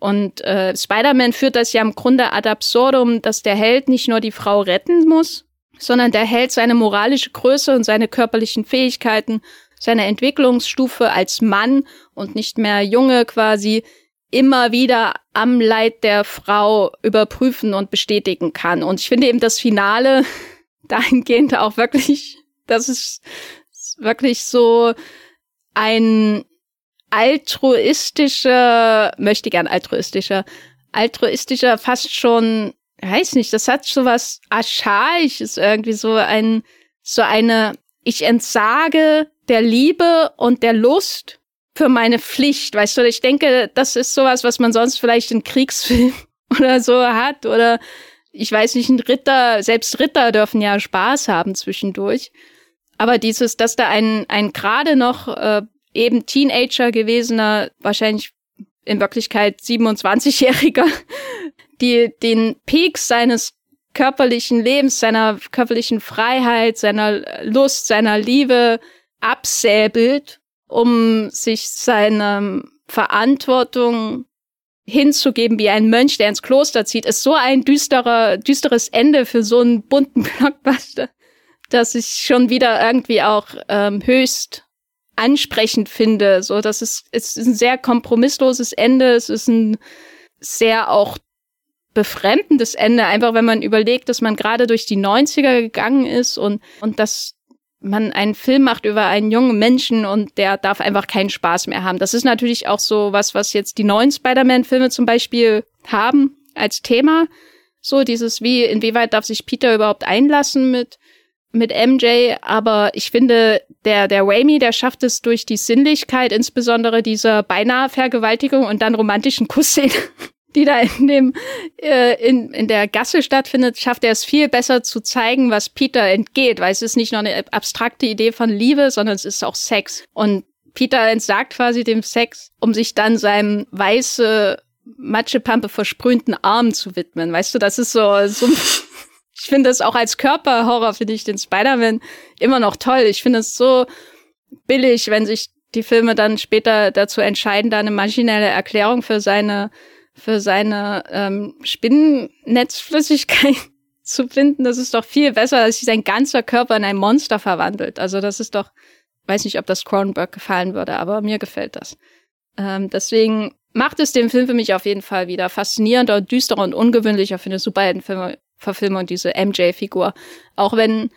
Und äh, Spider-Man führt das ja im Grunde ad absurdum, dass der Held nicht nur die Frau retten muss, sondern der Held seine moralische Größe und seine körperlichen Fähigkeiten, seine Entwicklungsstufe als Mann und nicht mehr Junge quasi immer wieder am Leid der Frau überprüfen und bestätigen kann. Und ich finde eben das Finale *laughs* dahingehend auch wirklich, das ist wirklich so ein altruistischer, möchte gern altruistischer, altruistischer, fast schon, weiß nicht, das hat so was Archaisches irgendwie, so ein, so eine, ich entsage der Liebe und der Lust für meine Pflicht, weißt du, ich denke, das ist sowas, was man sonst vielleicht in Kriegsfilmen *laughs* oder so hat oder ich weiß nicht, ein Ritter, selbst Ritter dürfen ja Spaß haben zwischendurch. Aber dieses, dass da ein, ein gerade noch äh, eben Teenager gewesener, wahrscheinlich in Wirklichkeit 27-Jähriger, *laughs* die den Peak seines körperlichen Lebens, seiner körperlichen Freiheit, seiner Lust, seiner Liebe absäbelt um sich seiner Verantwortung hinzugeben wie ein Mönch, der ins Kloster zieht, ist so ein düsterer, düsteres Ende für so einen bunten *laughs* Blockbuster, dass ich schon wieder irgendwie auch ähm, höchst ansprechend finde. So, das ist, es ist ein sehr kompromissloses Ende. Es ist ein sehr auch befremdendes Ende, einfach wenn man überlegt, dass man gerade durch die 90er gegangen ist und, und dass man einen Film macht über einen jungen Menschen und der darf einfach keinen Spaß mehr haben. Das ist natürlich auch so was, was jetzt die neuen Spider-Man-Filme zum Beispiel haben als Thema. So dieses, wie, inwieweit darf sich Peter überhaupt einlassen mit, mit MJ? Aber ich finde, der, der Raimi, der schafft es durch die Sinnlichkeit, insbesondere dieser beinahe Vergewaltigung und dann romantischen Kussszene *laughs* die da in dem äh, in, in der Gasse stattfindet, schafft er es viel besser zu zeigen, was Peter entgeht, weil es ist nicht nur eine abstrakte Idee von Liebe, sondern es ist auch Sex. Und Peter entsagt quasi dem Sex, um sich dann seinem weiße Matschepampe versprühten Arm zu widmen. Weißt du, das ist so, so *laughs* ich finde das auch als Körperhorror, finde ich den Spider-Man immer noch toll. Ich finde es so billig, wenn sich die Filme dann später dazu entscheiden, da eine maschinelle Erklärung für seine für seine ähm, Spinnennetzflüssigkeit *laughs* zu finden, das ist doch viel besser, als sich sein ganzer Körper in ein Monster verwandelt. Also das ist doch, weiß nicht, ob das Cronenberg gefallen würde, aber mir gefällt das. Ähm, deswegen macht es den Film für mich auf jeden Fall wieder faszinierender, düsterer und ungewöhnlicher für eine Superheldenverfilmung, diese MJ-Figur. Auch wenn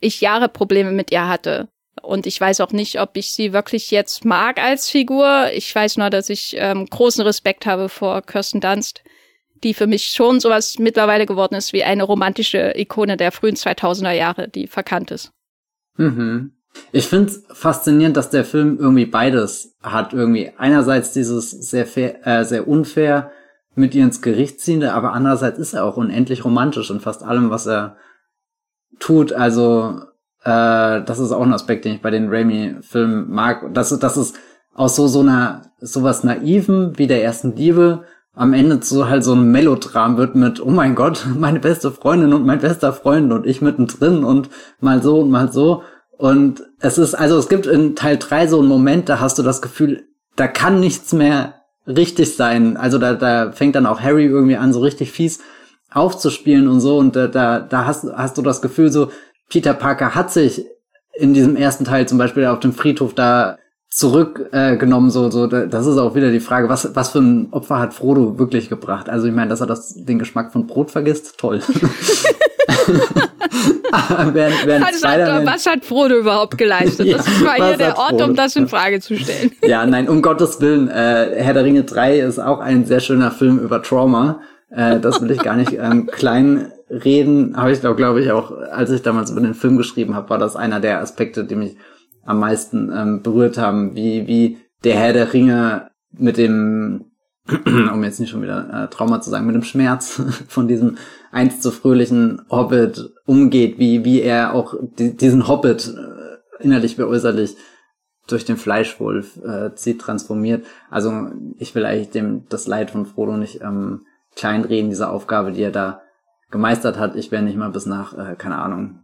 ich Jahre Probleme mit ihr hatte. Und ich weiß auch nicht, ob ich sie wirklich jetzt mag als Figur. Ich weiß nur, dass ich ähm, großen Respekt habe vor Kirsten Dunst, die für mich schon sowas mittlerweile geworden ist wie eine romantische Ikone der frühen 2000er Jahre, die verkannt ist. Mhm. Ich finde es faszinierend, dass der Film irgendwie beides hat. Irgendwie einerseits dieses sehr fair, äh, sehr unfair mit ihr ins Gericht ziehende, aber andererseits ist er auch unendlich romantisch in fast allem, was er tut. Also äh, das ist auch ein Aspekt, den ich bei den Raimi-Filmen mag. Das, das ist aus so, so einer, sowas Naiven wie der ersten Liebe am Ende so halt so ein Melodram wird mit, oh mein Gott, *laughs* meine beste Freundin und mein bester Freund und ich mittendrin und mal so und mal so. Und es ist, also es gibt in Teil drei so einen Moment, da hast du das Gefühl, da kann nichts mehr richtig sein. Also da, da fängt dann auch Harry irgendwie an, so richtig fies aufzuspielen und so. Und da, da, da hast, hast du das Gefühl so, Peter Parker hat sich in diesem ersten Teil zum Beispiel auf dem Friedhof da zurückgenommen, äh, so, so, das ist auch wieder die Frage, was, was für ein Opfer hat Frodo wirklich gebracht? Also ich meine, dass er das, den Geschmack von Brot vergisst, toll. *laughs* *laughs* während, während was, hat, was hat Frodo überhaupt geleistet? *laughs* Ja, das war hier der Ort, Frodo? um das in Frage zu stellen. ja, nein, um Gottes Willen, äh, Herr der Ringe 3 ist auch ein sehr schöner Film über Trauma. Äh, das will ich gar nicht ähm, klein reden, habe ich glaube glaub ich auch, als ich damals über den Film geschrieben habe, war das einer der Aspekte, die mich am meisten ähm, berührt haben, wie wie der Herr der Ringe mit dem, *clears throat* um jetzt nicht schon wieder äh, Trauma zu sagen, mit dem Schmerz *laughs* von diesem einst so fröhlichen Hobbit umgeht, wie, wie er auch die, diesen Hobbit äh, innerlich wie äußerlich durch den Fleischwolf äh, zieht, transformiert. Also ich will eigentlich dem das Leid von Frodo nicht ähm, kleinreden, diese Aufgabe, die er da gemeistert hat. Ich wäre nicht mal bis nach, äh, keine Ahnung,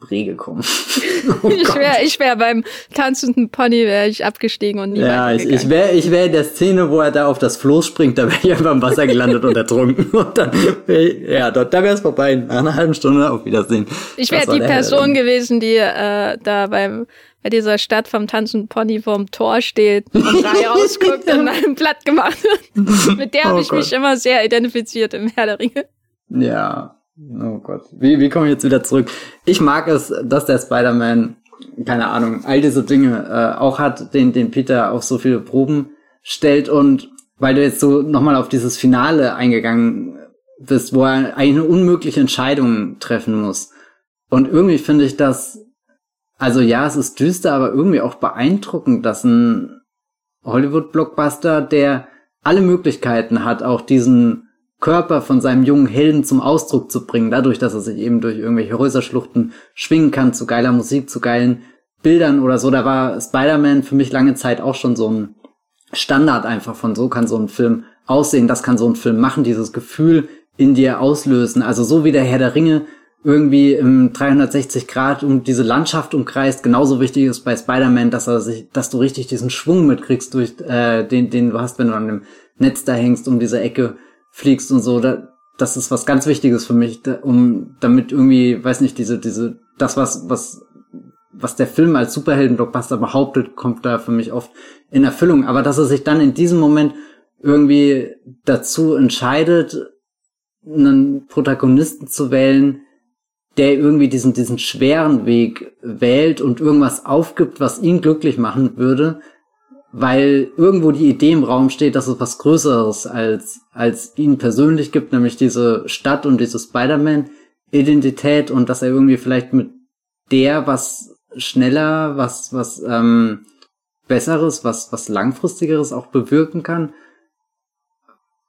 Bree gekommen. *laughs* oh ich wäre ich wär beim tanzenden Pony wäre ich abgestiegen und nie Ja, ich, ich wäre ich wär in der Szene, wo er da auf das Floß springt, da wäre ich einfach im Wasser gelandet und ertrunken. *laughs* Und dann, wär ja, dort, da wäre es vorbei. Nach einer halben Stunde auf Wiedersehen. Ich wäre die Person gewesen, die äh, da beim bei dieser Stadt vom tanzenden Pony vorm Tor steht und *laughs* frei rausguckt und einen platt gemacht wird. Mit der habe oh ich Gott. mich immer sehr identifiziert im Herr der Ringe. Ja, Oh Gott. Wie, wie komme ich jetzt wieder zurück? Ich mag es, dass der Spider-Man, keine Ahnung, all diese Dinge äh, auch hat, den, den Peter auf so viele Proben stellt und weil du jetzt so nochmal auf dieses Finale eingegangen bist, wo er eine unmögliche Entscheidung treffen muss. Und irgendwie finde ich das, also ja, es ist düster, aber irgendwie auch beeindruckend, dass ein Hollywood-Blockbuster, der alle Möglichkeiten hat, auch diesen Körper von seinem jungen Helden zum Ausdruck zu bringen, dadurch, dass er sich eben durch irgendwelche Häuserschluchten schwingen kann, zu geiler Musik, zu geilen Bildern oder so. Da war Spider-Man für mich lange Zeit auch schon so ein Standard einfach von so kann so ein Film aussehen, das kann so ein Film machen, dieses Gefühl in dir auslösen. Also so wie der Herr der Ringe irgendwie im 360 Grad um diese Landschaft umkreist. Genauso wichtig ist bei Spider-Man, dass er sich, dass du richtig diesen Schwung mitkriegst durch äh, den, den du hast, wenn du an dem Netz da hängst um diese Ecke fliegst und so, da, das ist was ganz Wichtiges für mich, da, um damit irgendwie, weiß nicht, diese, diese, das was, was, was der Film als Superhelden-Blockbuster behauptet, kommt da für mich oft in Erfüllung. Aber dass er sich dann in diesem Moment irgendwie dazu entscheidet, einen Protagonisten zu wählen, der irgendwie diesen, diesen schweren Weg wählt und irgendwas aufgibt, was ihn glücklich machen würde, weil irgendwo die Idee im Raum steht, dass es was Größeres als, als ihn persönlich gibt, nämlich diese Stadt und diese Spider-Man-Identität und dass er irgendwie vielleicht mit der was schneller, was, was ähm, Besseres, was, was Langfristigeres auch bewirken kann.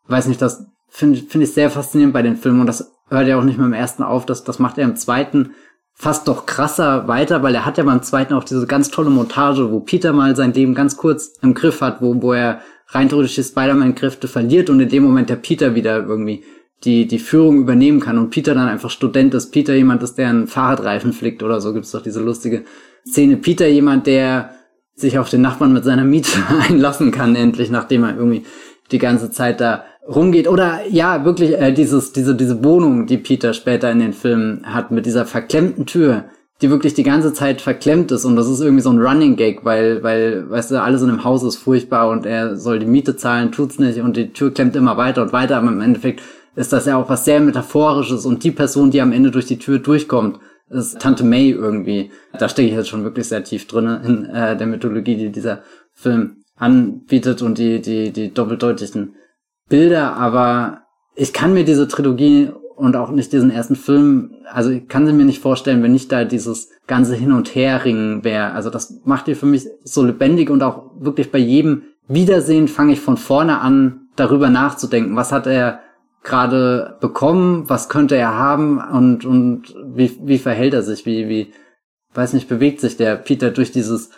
Weiß nicht, das finde find ich sehr faszinierend bei den Filmen und das hört ja auch nicht mehr im ersten auf, das, das macht er im zweiten fast doch krasser weiter, weil er hat ja beim zweiten auch diese ganz tolle Montage, wo Peter mal sein Leben ganz kurz im Griff hat, wo, wo er rein theoretisch die Spider-Man-Kräfte verliert und in dem Moment der Peter wieder irgendwie die, die Führung übernehmen kann und Peter dann einfach Student ist, Peter jemand ist, der einen Fahrradreifen flickt oder so, gibt's doch diese lustige Szene. Peter jemand, der sich auf den Nachbarn mit seiner Miete *laughs* einlassen kann, endlich, nachdem er irgendwie die ganze Zeit da rumgeht. Oder ja, wirklich äh, dieses, diese, diese Wohnung, die Peter später in den Filmen hat, mit dieser verklemmten Tür, die wirklich die ganze Zeit verklemmt ist. Und das ist irgendwie so ein Running Gag, weil, weil, weißt du, alles in dem Haus ist furchtbar und er soll die Miete zahlen, tut's nicht und die Tür klemmt immer weiter und weiter. Aber im Endeffekt ist das ja auch was sehr Metaphorisches und die Person, die am Ende durch die Tür durchkommt, ist Tante May irgendwie. Da stecke ich jetzt schon wirklich sehr tief drin in äh, der Mythologie, die dieser Film anbietet und die, die, die doppeldeutigen Bilder, aber ich kann mir diese Trilogie und auch nicht diesen ersten Film, also ich kann sie mir nicht vorstellen, wenn nicht da dieses ganze Hin- und Herringen wäre. Also das macht die für mich so lebendig und auch wirklich bei jedem Wiedersehen fange ich von vorne an, darüber nachzudenken. Was hat er gerade bekommen? Was könnte er haben? Und, und wie, wie verhält er sich? Wie, wie, weiß nicht, bewegt sich der Peter durch dieses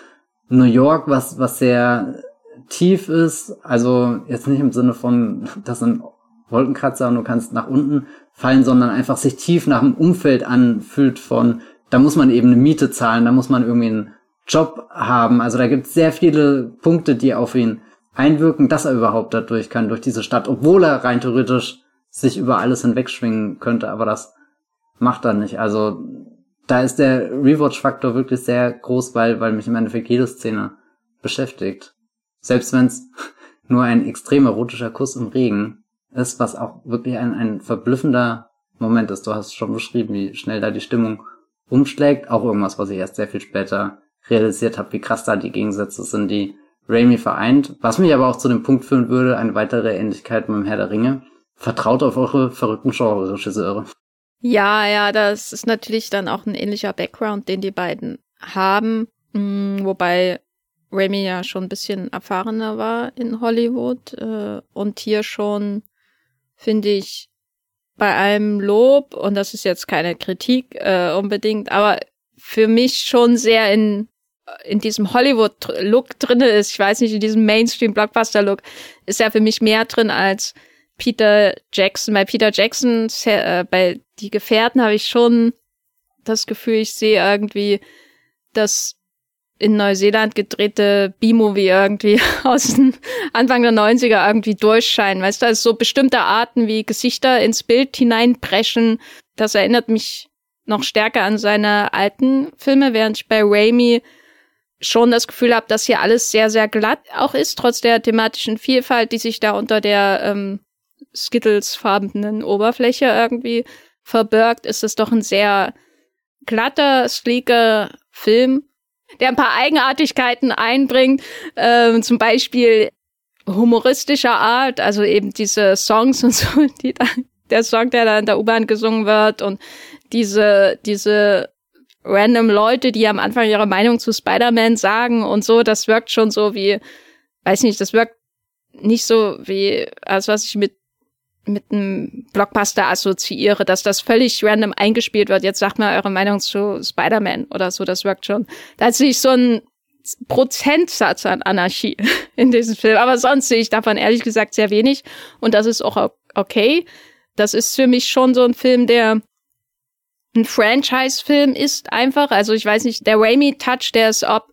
New York, was, was sehr tief ist, also jetzt nicht im Sinne von, das sind Wolkenkratzer und du kannst nach unten fallen, sondern einfach sich tief nach dem Umfeld anfühlt von, da muss man eben eine Miete zahlen, da muss man irgendwie einen Job haben. Also da gibt es sehr viele Punkte, die auf ihn einwirken, dass er überhaupt dadurch kann, durch diese Stadt, obwohl er rein theoretisch sich über alles hinwegschwingen könnte, aber das macht er nicht. Also da ist der Rewatch-Faktor wirklich sehr groß, weil, weil mich im Endeffekt jede Szene beschäftigt. Selbst wenn es *laughs* nur ein extrem erotischer Kuss im Regen ist, was auch wirklich ein, ein verblüffender Moment ist. Du hast schon beschrieben, wie schnell da die Stimmung umschlägt. Auch irgendwas, was ich erst sehr viel später realisiert habe, wie krass da die Gegensätze sind, die Raimi vereint. Was mich aber auch zu dem Punkt führen würde, eine weitere Ähnlichkeit mit dem Herr der Ringe. Vertraut auf eure verrückten Genre-Regisseure. Ja, ja, das ist natürlich dann auch ein ähnlicher Background, den die beiden haben. Mm, wobei Raimi ja schon ein bisschen erfahrener war in Hollywood äh, und hier schon, finde ich, bei allem Lob, und das ist jetzt keine Kritik äh, unbedingt, aber für mich schon sehr in, in diesem Hollywood-Look drinne ist. Ich weiß nicht, in diesem Mainstream-Blockbuster-Look ist ja für mich mehr drin als Peter Jackson. Bei Peter Jackson, äh, bei Die Gefährten habe ich schon das Gefühl, ich sehe irgendwie das in Neuseeland gedrehte B-Movie irgendwie *laughs* aus den Anfang der 90er irgendwie durchscheinen. Weißt du, also so bestimmte Arten wie Gesichter ins Bild hineinpreschen. Das erinnert mich noch stärker an seine alten Filme, während ich bei Raimi schon das Gefühl habe, dass hier alles sehr, sehr glatt auch ist, trotz der thematischen Vielfalt, die sich da unter der ähm, Skittles-farbenen Oberfläche irgendwie verbirgt, ist es doch ein sehr glatter, sleeker Film, der ein paar Eigenartigkeiten einbringt, ähm, zum Beispiel humoristischer Art, also eben diese Songs und so, die da, der Song, der da in der U-Bahn gesungen wird und diese, diese random Leute, die am Anfang ihre Meinung zu Spider-Man sagen und so, das wirkt schon so wie, weiß nicht, das wirkt nicht so wie, als was ich mit mit einem Blockbuster assoziiere, dass das völlig random eingespielt wird. Jetzt sagt mal eure Meinung zu Spider-Man oder so, das wirkt schon. Da ist sich so ein Prozentsatz an Anarchie *laughs* in diesem Film. Aber sonst sehe ich davon ehrlich gesagt sehr wenig. Und das ist auch okay. Das ist für mich schon so ein Film, der ein Franchise-Film ist einfach. Also ich weiß nicht, der Raimi-Touch, der ist ab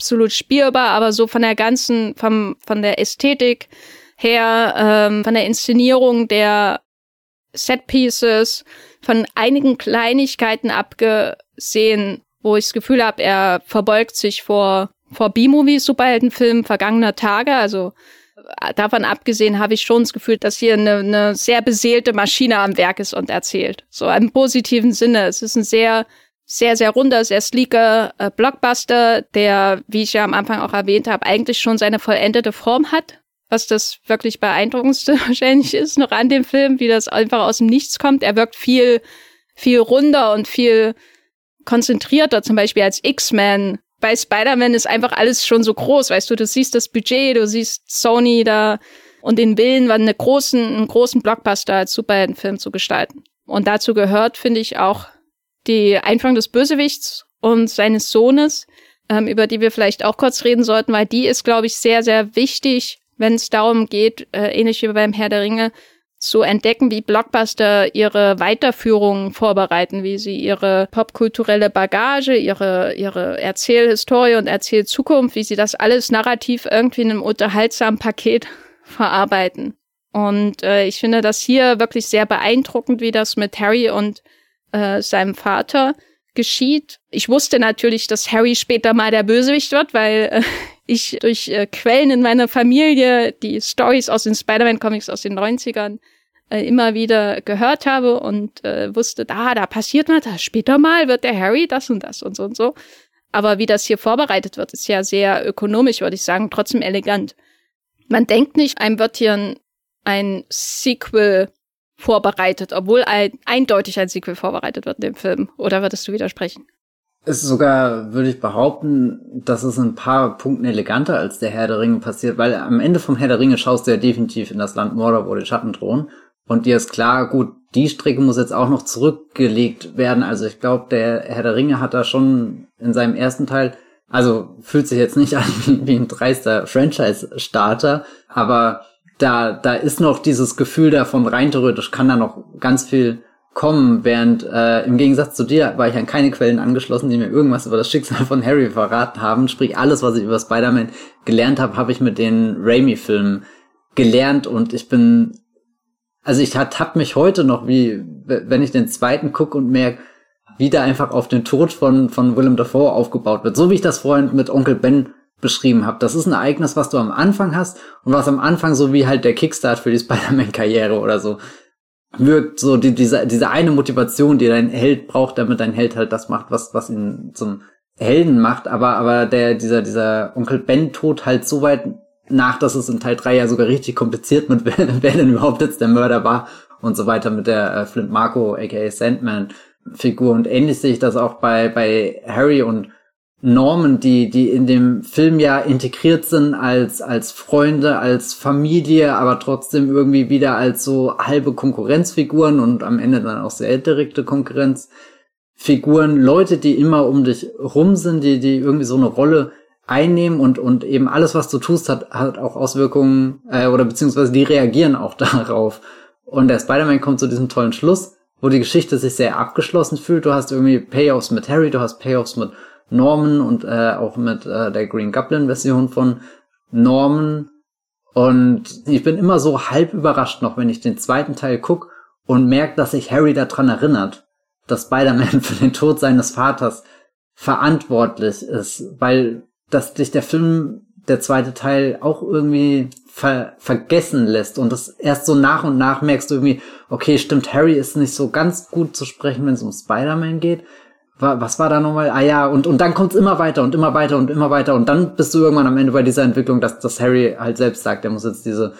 absolut spielbar, aber so von der ganzen, vom, von der Ästhetik, her, ähm, von der Inszenierung der Set-Pieces, von einigen Kleinigkeiten abgesehen, wo ich das Gefühl habe, er verbeugt sich vor, vor B-Movies, Superheldenfilmen vergangener Tage. Also äh, davon abgesehen habe ich schon das Gefühl, dass hier eine, eine sehr beseelte Maschine am Werk ist und erzählt. So im positiven Sinne. Es ist ein sehr, sehr, sehr runder, sehr sleeker äh, Blockbuster, der, wie ich ja am Anfang auch erwähnt habe, eigentlich schon seine vollendete Form hat was das wirklich beeindruckendste *laughs* wahrscheinlich ist, noch an dem Film, wie das einfach aus dem Nichts kommt. Er wirkt viel, viel runder und viel konzentrierter, zum Beispiel als X-Men. Bei Spider-Man ist einfach alles schon so groß, weißt du, du siehst das Budget, du siehst Sony da und den Willen, einen großen, einen großen Blockbuster als Superheldenfilm zu gestalten. Und dazu gehört, finde ich, auch die Einführung des Bösewichts und seines Sohnes, ähm, über die wir vielleicht auch kurz reden sollten, weil die ist, glaube ich, sehr, sehr wichtig wenn es darum geht, äh, ähnlich wie beim Herr der Ringe, zu entdecken, wie Blockbuster ihre Weiterführung vorbereiten, wie sie ihre popkulturelle Bagage, ihre, ihre Erzählhistorie und Erzählzukunft, wie sie das alles narrativ irgendwie in einem unterhaltsamen Paket *laughs* verarbeiten. Und äh, ich finde das hier wirklich sehr beeindruckend, wie das mit Harry und äh, seinem Vater geschieht. Ich wusste natürlich, dass Harry später mal der Bösewicht wird, weil äh, ich durch äh, Quellen in meiner Familie die Stories aus den Spider-Man-Comics aus den 90ern äh, immer wieder gehört habe und äh, wusste, da, da passiert mal das. Später mal wird der Harry das und das und so und so. Aber wie das hier vorbereitet wird, ist ja sehr ökonomisch, würde ich sagen, trotzdem elegant. Man denkt nicht, einem wird hier ein, ein Sequel vorbereitet, obwohl ein, eindeutig ein Sequel vorbereitet wird in dem Film. Oder würdest du widersprechen? Ist sogar, würde ich behaupten, dass es ein paar Punkten eleganter als der Herr der Ringe passiert, weil am Ende vom Herr der Ringe schaust du ja definitiv in das Land Mordor, wo die Schatten drohen. Und dir ist klar, gut, die Strecke muss jetzt auch noch zurückgelegt werden. Also ich glaube, der Herr der Ringe hat da schon in seinem ersten Teil, also fühlt sich jetzt nicht *laughs* an wie, ein dreister Franchise-Starter, aber da, da ist noch dieses Gefühl davon, rein theoretisch kann da noch ganz viel kommen, während äh, im Gegensatz zu dir war ich an keine Quellen angeschlossen, die mir irgendwas über das Schicksal von Harry verraten haben. Sprich, alles, was ich über Spider-Man gelernt habe, habe ich mit den Raimi-Filmen gelernt und ich bin, also ich hab mich heute noch, wie wenn ich den zweiten gucke und merke, wie da einfach auf den Tod von, von Willem Dafoe aufgebaut wird. So wie ich das vorhin mit Onkel Ben beschrieben habe. Das ist ein Ereignis, was du am Anfang hast und was am Anfang so wie halt der Kickstart für die Spider-Man-Karriere oder so wirkt so die, diese, diese eine Motivation, die dein Held braucht, damit dein Held halt das macht, was, was ihn zum Helden macht, aber, aber der, dieser, dieser Onkel Ben Tod halt so weit nach, dass es in Teil 3 ja sogar richtig kompliziert mit, wer, *laughs* wer denn überhaupt jetzt der Mörder war und so weiter mit der äh, Flint Marco, aka Sandman Figur und ähnlich sehe ich das auch bei, bei Harry und Normen, die, die in dem Film ja integriert sind als, als Freunde, als Familie, aber trotzdem irgendwie wieder als so halbe Konkurrenzfiguren und am Ende dann auch sehr direkte Konkurrenzfiguren, Leute, die immer um dich rum sind, die, die irgendwie so eine Rolle einnehmen und, und eben alles, was du tust, hat, hat auch Auswirkungen, äh, oder beziehungsweise die reagieren auch *laughs* darauf. Und der Spider-Man kommt zu diesem tollen Schluss, wo die Geschichte sich sehr abgeschlossen fühlt. Du hast irgendwie Payoffs mit Harry, du hast Payoffs mit Norman und äh, auch mit äh, der Green Goblin Version von Norman. Und ich bin immer so halb überrascht noch, wenn ich den zweiten Teil guck und merke, dass sich Harry daran erinnert, dass Spider-Man *laughs* für den Tod seines Vaters verantwortlich ist, weil dass dich der Film, der zweite Teil, auch irgendwie ver vergessen lässt und das erst so nach und nach merkst du irgendwie, okay, stimmt, Harry ist nicht so ganz gut zu sprechen, wenn es um Spider-Man geht, was war da nochmal? Ah ja, und, und dann kommt's immer weiter und immer weiter und immer weiter und dann bist du irgendwann am Ende bei dieser Entwicklung, dass, dass Harry halt selbst sagt, er muss jetzt diese,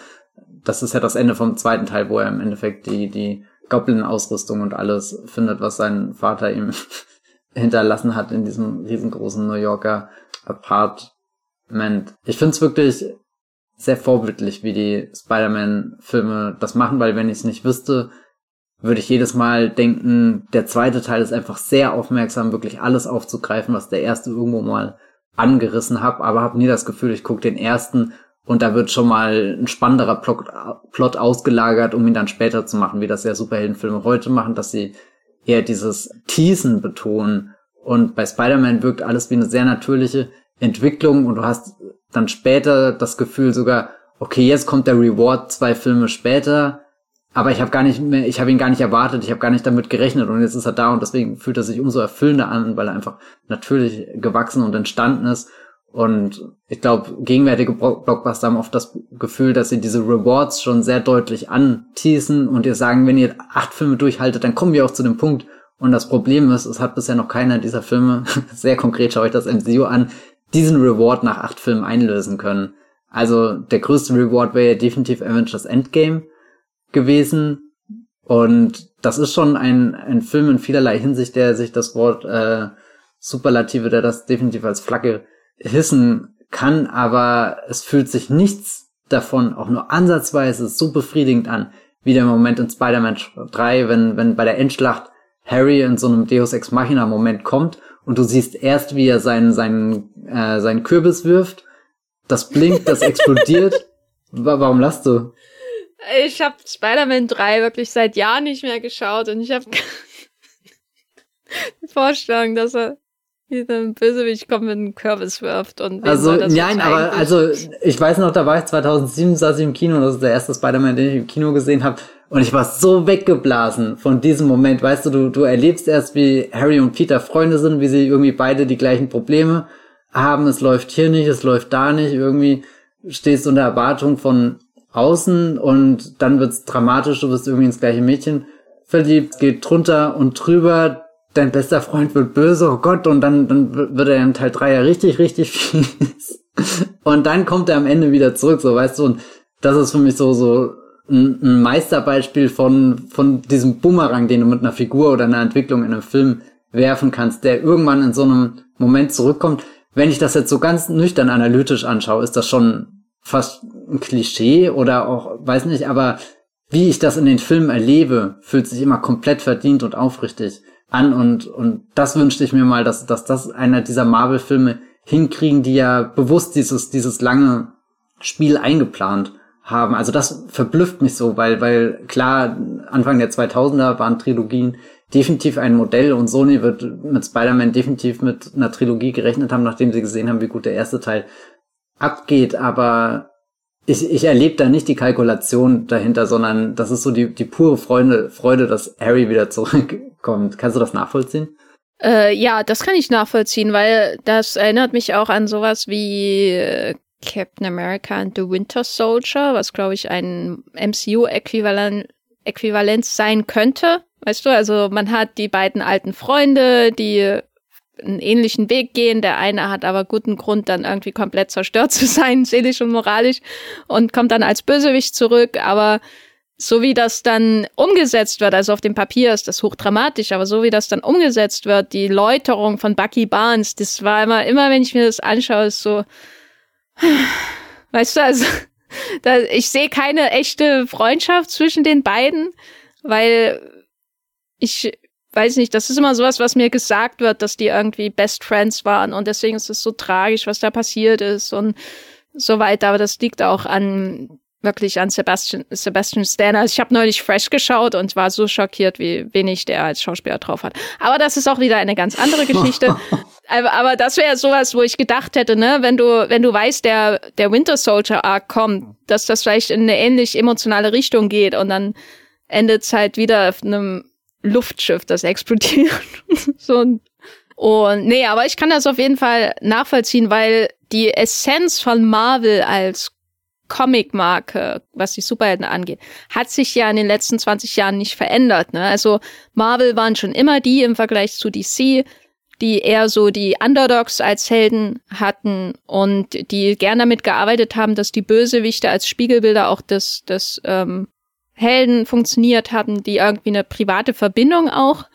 das ist ja das Ende vom zweiten Teil, wo er im Endeffekt die, die Goblin-Ausrüstung und alles findet, was sein Vater ihm *laughs* hinterlassen hat in diesem riesengroßen New Yorker Apartment. Ich find's wirklich sehr vorbildlich, wie die Spider-Man-Filme das machen, weil wenn ich es nicht wüsste, würde ich jedes Mal denken, der zweite Teil ist einfach sehr aufmerksam, wirklich alles aufzugreifen, was der erste irgendwo mal angerissen hat, aber habe nie das Gefühl, ich gucke den ersten und da wird schon mal ein spannenderer Plot, Plot ausgelagert, um ihn dann später zu machen, wie das ja Superheldenfilme heute machen, dass sie eher dieses Teasen betonen. Und bei Spider-Man wirkt alles wie eine sehr natürliche Entwicklung und du hast dann später das Gefühl sogar, okay, jetzt kommt der Reward zwei Filme später, aber ich habe gar nicht mehr, ich habe ihn gar nicht erwartet, ich habe gar nicht damit gerechnet und jetzt ist er da und deswegen fühlt er sich umso erfüllender an, weil er einfach natürlich gewachsen und entstanden ist. Und ich glaube, gegenwärtige Blockbuster haben oft das Gefühl, dass sie diese Rewards schon sehr deutlich anteasen und ihr sagen, wenn ihr acht Filme durchhaltet, dann kommen wir auch zu dem Punkt. Und das Problem ist, es hat bisher noch keiner dieser Filme, *laughs* sehr konkret schaue ich das MCU an, diesen Reward nach acht Filmen einlösen können. Also der größte Reward wäre ja definitiv Avengers Endgame gewesen. Und das ist schon ein, ein Film in vielerlei Hinsicht, der sich das Wort äh, Superlative, der das definitiv als Flagge hissen kann, aber es fühlt sich nichts davon auch nur ansatzweise so befriedigend an, wie der Moment in Spider-Man 3, wenn, wenn bei der Endschlacht Harry in so einem Deus Ex Machina Moment kommt und du siehst erst, wie er seinen, seinen, äh, seinen Kürbis wirft, das blinkt, das *laughs* explodiert. Warum lachst du? Ich habe Spider-Man 3 wirklich seit Jahren nicht mehr geschaut und ich habe *laughs* die Vorstellung, dass er wie ein Bösewicht kommt mit einem Kürbis wirft und also nein, aber also ich weiß noch, da war ich 2007 saß ich im Kino, das ist der erste Spider-Man, den ich im Kino gesehen habe und ich war so weggeblasen von diesem Moment, weißt du, du du erlebst erst wie Harry und Peter Freunde sind, wie sie irgendwie beide die gleichen Probleme haben, es läuft hier nicht, es läuft da nicht, irgendwie stehst du unter Erwartung von außen und dann wird's dramatisch, du bist irgendwie ins gleiche Mädchen verliebt, geht drunter und drüber, dein bester Freund wird böse, oh Gott, und dann, dann wird er in Teil 3 ja richtig, richtig *laughs* fies. Und dann kommt er am Ende wieder zurück, so weißt du, und das ist für mich so, so ein, ein Meisterbeispiel von, von diesem Bumerang, den du mit einer Figur oder einer Entwicklung in einem Film werfen kannst, der irgendwann in so einem Moment zurückkommt. Wenn ich das jetzt so ganz nüchtern analytisch anschaue, ist das schon fast ein Klischee oder auch, weiß nicht, aber wie ich das in den Filmen erlebe, fühlt sich immer komplett verdient und aufrichtig an und, und das wünschte ich mir mal, dass, dass das einer dieser Marvel-Filme hinkriegen, die ja bewusst dieses, dieses lange Spiel eingeplant haben. Also das verblüfft mich so, weil, weil klar, Anfang der 2000er waren Trilogien definitiv ein Modell und Sony wird mit Spider-Man definitiv mit einer Trilogie gerechnet haben, nachdem sie gesehen haben, wie gut der erste Teil abgeht, aber ich, ich erlebe da nicht die Kalkulation dahinter, sondern das ist so die, die pure Freude, Freude, dass Harry wieder zurückkommt. Kannst du das nachvollziehen? Äh, ja, das kann ich nachvollziehen, weil das erinnert mich auch an sowas wie äh, Captain America and the Winter Soldier, was glaube ich ein MCU-Äquivalent Äquivalent sein könnte. Weißt du, also man hat die beiden alten Freunde, die einen ähnlichen Weg gehen. Der eine hat aber guten Grund, dann irgendwie komplett zerstört *laughs* zu sein, seelisch und moralisch, und kommt dann als Bösewicht zurück. Aber so wie das dann umgesetzt wird, also auf dem Papier ist das hochdramatisch, aber so wie das dann umgesetzt wird, die Läuterung von Bucky Barnes, das war immer, immer wenn ich mir das anschaue, ist so, *sighs* weißt du, also, *laughs* da, ich sehe keine echte Freundschaft zwischen den beiden, weil ich weiß nicht, das ist immer sowas, was mir gesagt wird, dass die irgendwie Best Friends waren und deswegen ist es so tragisch, was da passiert ist und so weiter, aber das liegt auch an wirklich an Sebastian, Sebastian Stan. Also ich habe neulich Fresh geschaut und war so schockiert, wie wenig der als Schauspieler drauf hat. Aber das ist auch wieder eine ganz andere Geschichte. *laughs* aber, aber das wäre sowas, wo ich gedacht hätte, ne, wenn du, wenn du weißt, der, der Winter Soldier Arc kommt, dass das vielleicht in eine ähnlich emotionale Richtung geht und dann endet es halt wieder auf einem Luftschiff, das explodiert. *laughs* so und nee, aber ich kann das auf jeden Fall nachvollziehen, weil die Essenz von Marvel als Comic-Marke, was die Superhelden angeht, hat sich ja in den letzten 20 Jahren nicht verändert. Ne? Also Marvel waren schon immer die im Vergleich zu DC, die eher so die Underdogs als Helden hatten und die gern damit gearbeitet haben, dass die Bösewichte als Spiegelbilder auch des, des ähm, Helden funktioniert haben, die irgendwie eine private Verbindung auch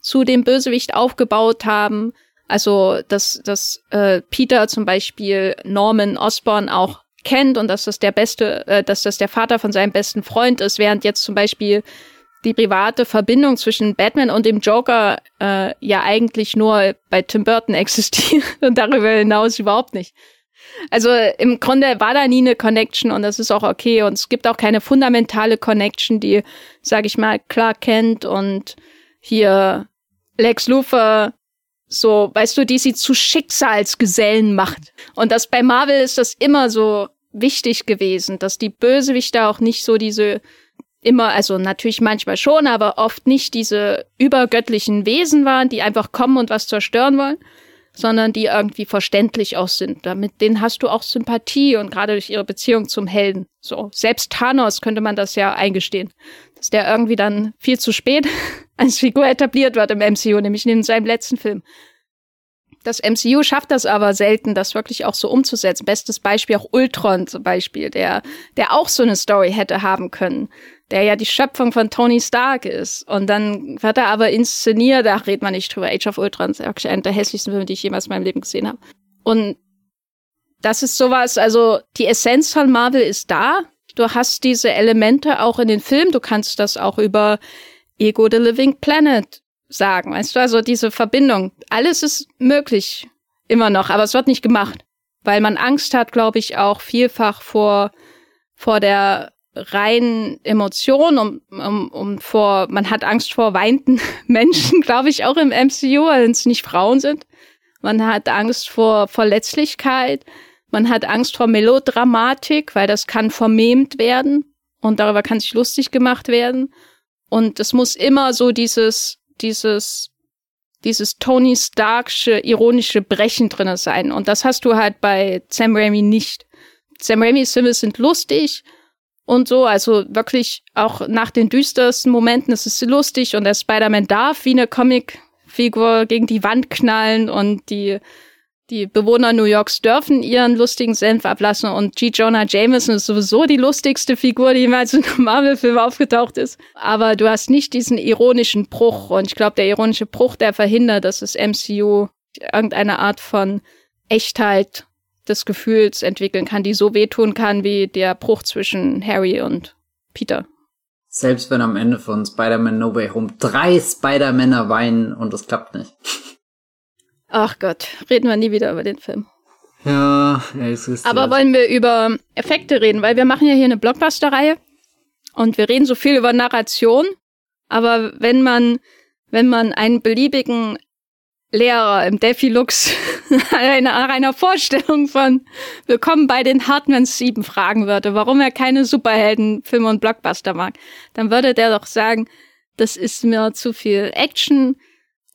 zu dem Bösewicht aufgebaut haben. Also dass, dass äh, Peter zum Beispiel Norman Osborn auch kennt und dass das der beste, äh, dass das der Vater von seinem besten Freund ist, während jetzt zum Beispiel die private Verbindung zwischen Batman und dem Joker äh, ja eigentlich nur bei Tim Burton *laughs* existiert und darüber hinaus überhaupt nicht. Also im Grunde war da nie eine Connection und das ist auch okay und es gibt auch keine fundamentale Connection, die, sag ich mal, klar kennt und hier Lex Luthor so, weißt du, die sie zu Schicksalsgesellen macht. Und das bei Marvel ist das immer so wichtig gewesen, dass die Bösewichte auch nicht so diese immer, also natürlich manchmal schon, aber oft nicht diese übergöttlichen Wesen waren, die einfach kommen und was zerstören wollen, sondern die irgendwie verständlich auch sind. Damit denen hast du auch Sympathie und gerade durch ihre Beziehung zum Helden. So, selbst Thanos könnte man das ja eingestehen, dass der irgendwie dann viel zu spät *laughs* als Figur etabliert wird im MCU, nämlich in seinem letzten Film. Das MCU schafft das aber selten, das wirklich auch so umzusetzen. Bestes Beispiel auch Ultron zum Beispiel, der, der auch so eine Story hätte haben können, der ja die Schöpfung von Tony Stark ist. Und dann wird er aber inszeniert, da redet man nicht drüber. Age of Ultron ist wirklich einer der hässlichsten Filme, die ich jemals in meinem Leben gesehen habe. Und das ist sowas, also die Essenz von Marvel ist da. Du hast diese Elemente auch in den Filmen. Du kannst das auch über Ego the Living Planet sagen. Weißt du, also diese Verbindung. Alles ist möglich. Immer noch. Aber es wird nicht gemacht. Weil man Angst hat, glaube ich, auch vielfach vor, vor der reinen Emotion, um, um, um vor, man hat Angst vor weinenden *laughs* Menschen, glaube ich, auch im MCU, wenn es nicht Frauen sind. Man hat Angst vor Verletzlichkeit. Man hat Angst vor Melodramatik, weil das kann vermemt werden und darüber kann sich lustig gemacht werden. Und es muss immer so dieses, dieses, dieses Tony Starksche, ironische Brechen drinne sein. Und das hast du halt bei Sam Raimi nicht. Sam Raimis Filme sind lustig und so, also wirklich auch nach den düstersten Momenten ist es lustig und der Spider-Man darf wie eine Comicfigur gegen die Wand knallen und die die Bewohner New Yorks dürfen ihren lustigen Senf ablassen und G. Jonah Jameson ist sowieso die lustigste Figur, die jemals in einem Marvel-Film aufgetaucht ist. Aber du hast nicht diesen ironischen Bruch und ich glaube, der ironische Bruch, der verhindert, dass das MCU irgendeine Art von Echtheit des Gefühls entwickeln kann, die so wehtun kann wie der Bruch zwischen Harry und Peter. Selbst wenn am Ende von Spider-Man No Way Home drei Spider-Männer weinen und es klappt nicht. Ach Gott, reden wir nie wieder über den Film. Ja, es ist. Aber wollen wir über Effekte reden, weil wir machen ja hier eine Blockbuster-Reihe und wir reden so viel über Narration. Aber wenn man, wenn man einen beliebigen Lehrer im Defi-Lux *laughs* nach einer Vorstellung von Willkommen bei den Hartmann 7 fragen würde, warum er keine Superheldenfilme und Blockbuster mag, dann würde der doch sagen, das ist mir zu viel Action,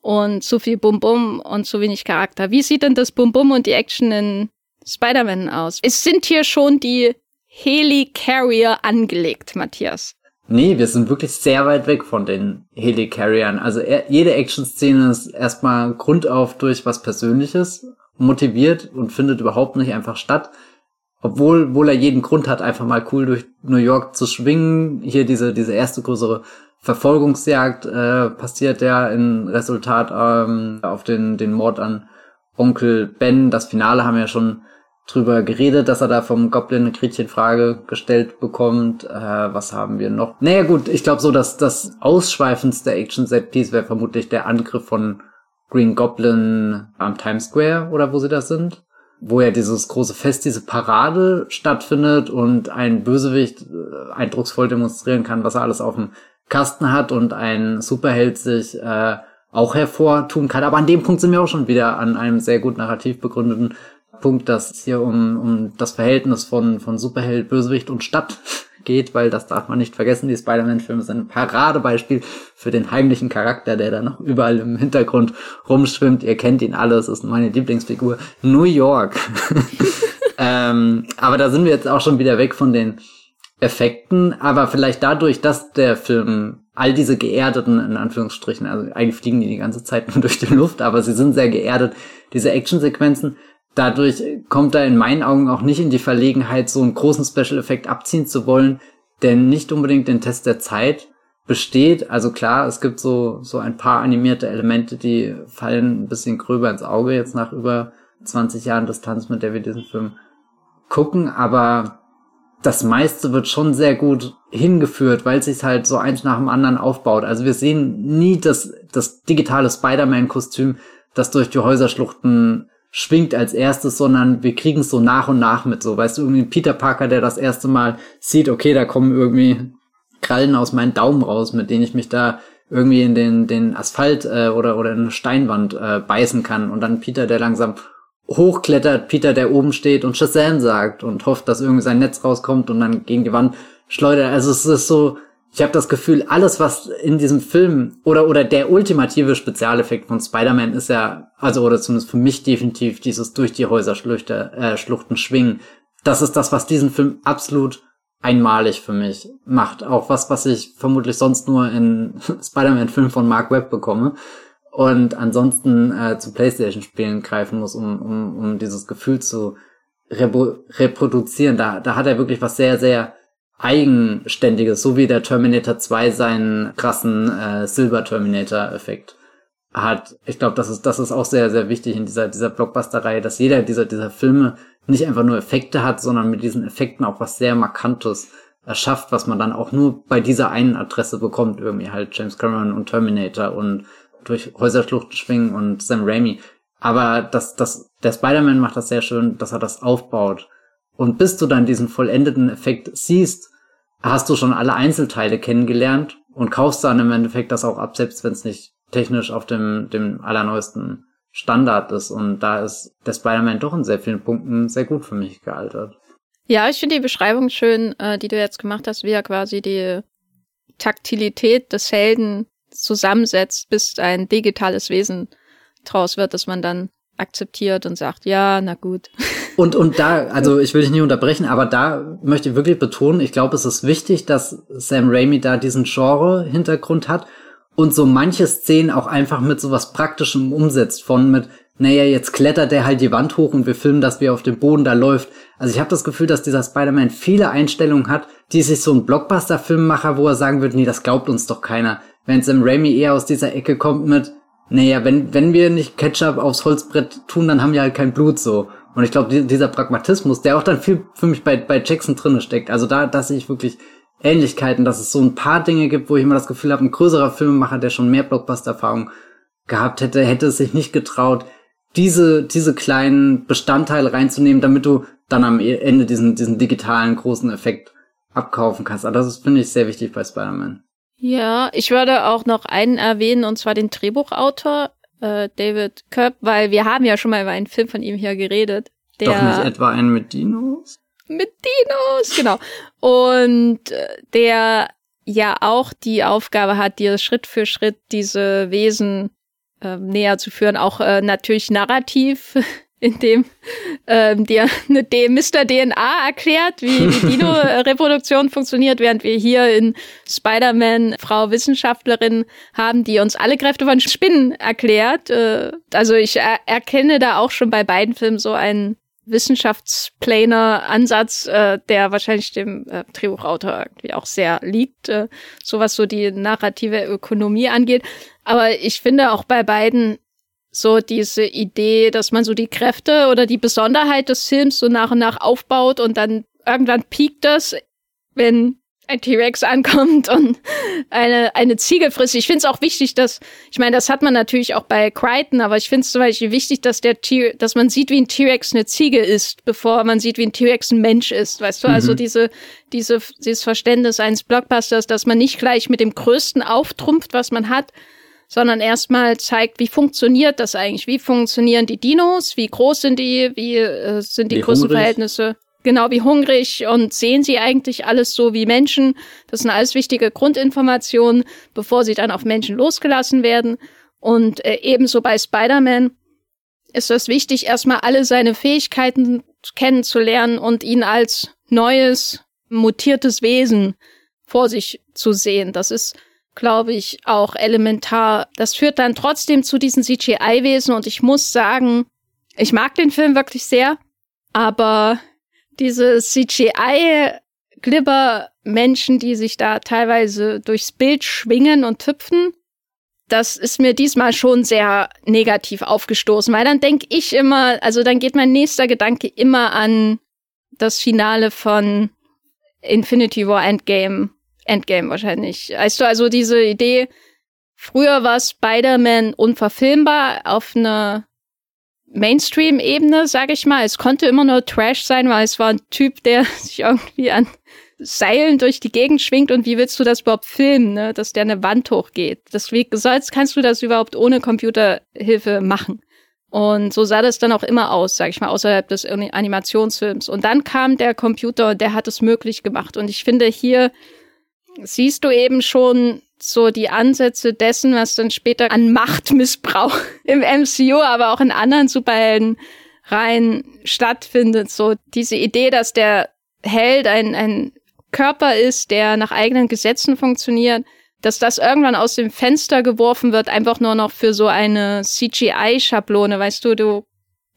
und zu viel Bum-Bum und zu wenig Charakter. Wie sieht denn das Bum-Bum und die Action in Spider-Man aus? Es sind hier schon die Helicarrier angelegt, Matthias. Nee, wir sind wirklich sehr weit weg von den Helicarriern. Also er, jede Action-Szene ist erstmal grundauf durch was Persönliches motiviert und findet überhaupt nicht einfach statt. obwohl, obwohl er jeden Grund hat, einfach mal cool durch New York zu schwingen. Hier diese, diese erste größere Verfolgungsjagd äh, passiert ja in Resultat ähm, auf den, den Mord an Onkel Ben. Das Finale haben wir ja schon drüber geredet, dass er da vom Goblin eine Gretchenfrage gestellt bekommt. Äh, was haben wir noch? Naja gut, ich glaube so, dass das ausschweifendste Action-Set-Piece wäre vermutlich der Angriff von Green Goblin am Times Square oder wo sie da sind. Wo ja dieses große Fest, diese Parade stattfindet und ein Bösewicht äh, eindrucksvoll demonstrieren kann, was er alles auf dem Kasten hat und ein Superheld sich äh, auch hervortun kann. Aber an dem Punkt sind wir auch schon wieder an einem sehr gut narrativ begründeten Punkt, dass es hier um, um das Verhältnis von, von Superheld, Bösewicht und Stadt *laughs* geht, weil das darf man nicht vergessen. Die Spider-Man-Filme sind ein Paradebeispiel für den heimlichen Charakter, der da noch überall im Hintergrund rumschwimmt. Ihr kennt ihn alle, es ist meine Lieblingsfigur. New York. *laughs* ähm, aber da sind wir jetzt auch schon wieder weg von den Effekten, aber vielleicht dadurch, dass der Film all diese geerdeten, in Anführungsstrichen, also eigentlich fliegen die die ganze Zeit *laughs* nur durch die Luft, aber sie sind sehr geerdet, diese Actionsequenzen, dadurch kommt er in meinen Augen auch nicht in die Verlegenheit, so einen großen Special-Effekt abziehen zu wollen, der nicht unbedingt den Test der Zeit besteht. Also klar, es gibt so, so ein paar animierte Elemente, die fallen ein bisschen gröber ins Auge jetzt nach über 20 Jahren Distanz, mit der wir diesen Film gucken, aber das meiste wird schon sehr gut hingeführt, weil es sich halt so eins nach dem anderen aufbaut. Also wir sehen nie das, das digitale Spider-Man-Kostüm, das durch die Häuserschluchten schwingt als erstes, sondern wir kriegen es so nach und nach mit. So, weißt du, irgendwie Peter Parker, der das erste Mal sieht, okay, da kommen irgendwie Krallen aus meinen Daumen raus, mit denen ich mich da irgendwie in den, den Asphalt äh, oder, oder in eine Steinwand äh, beißen kann. Und dann Peter, der langsam hochklettert, Peter, der oben steht und Shazam sagt und hofft, dass irgendwie sein Netz rauskommt und dann gegen die Wand schleudert. Also es ist so, ich habe das Gefühl, alles, was in diesem Film oder oder der ultimative Spezialeffekt von Spider-Man ist ja, also oder zumindest für mich definitiv dieses durch die Häuserschluchten äh, Schluchten schwingen. Das ist das, was diesen Film absolut einmalig für mich macht. Auch was, was ich vermutlich sonst nur in *laughs* Spider-Man-Filmen von Mark Webb bekomme und ansonsten äh, zu PlayStation-Spielen greifen muss, um, um, um dieses Gefühl zu reproduzieren. Da, da hat er wirklich was sehr, sehr Eigenständiges, so wie der Terminator 2 seinen krassen äh, Silver Terminator-Effekt hat. Ich glaube, das ist, das ist auch sehr, sehr wichtig in dieser, dieser Blockbuster-Reihe, dass jeder dieser, dieser Filme nicht einfach nur Effekte hat, sondern mit diesen Effekten auch was sehr Markantes erschafft, was man dann auch nur bei dieser einen Adresse bekommt, irgendwie halt James Cameron und Terminator und durch Häuserschluchten schwingen und Sam Raimi. Aber das, das, der Spider-Man macht das sehr schön, dass er das aufbaut. Und bis du dann diesen vollendeten Effekt siehst, hast du schon alle Einzelteile kennengelernt und kaufst dann im Endeffekt das auch ab, selbst wenn es nicht technisch auf dem, dem allerneuesten Standard ist. Und da ist der Spider-Man doch in sehr vielen Punkten sehr gut für mich gealtert. Ja, ich finde die Beschreibung schön, äh, die du jetzt gemacht hast, wie er quasi die Taktilität des Helden zusammensetzt, bis ein digitales Wesen draus wird, dass man dann akzeptiert und sagt, ja, na gut. *laughs* Und, und da, also ich will dich nicht unterbrechen, aber da möchte ich wirklich betonen, ich glaube, es ist wichtig, dass Sam Raimi da diesen Genre-Hintergrund hat und so manche Szenen auch einfach mit so was Praktischem umsetzt, von mit, naja, jetzt klettert der halt die Wand hoch und wir filmen, dass wie auf dem Boden da läuft. Also ich habe das Gefühl, dass dieser Spider-Man viele Einstellungen hat, die sich so ein Blockbuster-Filmmacher, wo er sagen würde, nee, das glaubt uns doch keiner wenn Sam Raimi eher aus dieser Ecke kommt mit, naja, wenn, wenn wir nicht Ketchup aufs Holzbrett tun, dann haben wir halt kein Blut so. Und ich glaube, dieser Pragmatismus, der auch dann viel für mich bei, bei Jackson drinne steckt, also da, da sehe ich wirklich Ähnlichkeiten, dass es so ein paar Dinge gibt, wo ich immer das Gefühl habe, ein größerer Filmemacher, der schon mehr Blockbuster-Erfahrung gehabt hätte, hätte es sich nicht getraut, diese, diese kleinen Bestandteile reinzunehmen, damit du dann am Ende diesen, diesen digitalen großen Effekt abkaufen kannst. Aber das ist, finde ich, sehr wichtig bei Spider-Man. Ja, ich würde auch noch einen erwähnen, und zwar den Drehbuchautor, äh, David Köpp, weil wir haben ja schon mal über einen Film von ihm hier geredet. Der, Doch nicht etwa einen mit Dinos? Mit Dinos, genau. Und äh, der ja auch die Aufgabe hat, dir Schritt für Schritt diese Wesen äh, näher zu führen, auch äh, natürlich narrativ *laughs* in dem ähm, dir *laughs* eine D Mr. DNA erklärt, wie, wie *laughs* Dino-Reproduktion funktioniert, während wir hier in Spider-Man Frau Wissenschaftlerin haben, die uns alle Kräfte von Spinnen erklärt. Äh, also ich er erkenne da auch schon bei beiden Filmen so einen Wissenschaftsplaner-Ansatz, äh, der wahrscheinlich dem äh, Drehbuchautor irgendwie auch sehr liegt, äh, so was so die narrative Ökonomie angeht. Aber ich finde auch bei beiden so diese Idee, dass man so die Kräfte oder die Besonderheit des Films so nach und nach aufbaut und dann irgendwann piekt das, wenn ein T-Rex ankommt und eine, eine Ziege frisst. Ich finde es auch wichtig, dass, ich meine, das hat man natürlich auch bei Crichton, aber ich finde es zum Beispiel wichtig, dass der T dass man sieht, wie ein T-Rex eine Ziege ist, bevor man sieht, wie ein T-Rex ein Mensch ist. Weißt du, also mhm. also diese, diese, dieses Verständnis eines Blockbusters, dass man nicht gleich mit dem Größten auftrumpft, was man hat, sondern erstmal zeigt, wie funktioniert das eigentlich? Wie funktionieren die Dinos? Wie groß sind die? Wie äh, sind die Größenverhältnisse? Genau wie hungrig und sehen sie eigentlich alles so wie Menschen? Das sind alles wichtige Grundinformationen, bevor sie dann auf Menschen losgelassen werden. Und äh, ebenso bei Spider-Man ist es wichtig, erstmal alle seine Fähigkeiten kennenzulernen und ihn als neues, mutiertes Wesen vor sich zu sehen. Das ist glaube ich, auch elementar. Das führt dann trotzdem zu diesen CGI-Wesen und ich muss sagen, ich mag den Film wirklich sehr, aber diese CGI-Glibber-Menschen, die sich da teilweise durchs Bild schwingen und hüpfen, das ist mir diesmal schon sehr negativ aufgestoßen, weil dann denke ich immer, also dann geht mein nächster Gedanke immer an das Finale von Infinity War Endgame Endgame wahrscheinlich. Weißt du, also diese Idee, früher war Spider-Man unverfilmbar auf einer Mainstream-Ebene, sag ich mal. Es konnte immer nur Trash sein, weil es war ein Typ, der *laughs* sich irgendwie an Seilen durch die Gegend schwingt und wie willst du das überhaupt filmen, ne? dass der eine Wand hochgeht. Deswegen sollst, kannst du das überhaupt ohne Computerhilfe machen. Und so sah das dann auch immer aus, sag ich mal, außerhalb des Animationsfilms. Und dann kam der Computer und der hat es möglich gemacht. Und ich finde, hier siehst du eben schon so die Ansätze dessen, was dann später an Machtmissbrauch *laughs* im MCU, aber auch in anderen Superhelden rein stattfindet. So diese Idee, dass der Held ein, ein Körper ist, der nach eigenen Gesetzen funktioniert, dass das irgendwann aus dem Fenster geworfen wird, einfach nur noch für so eine CGI-Schablone, weißt du, du,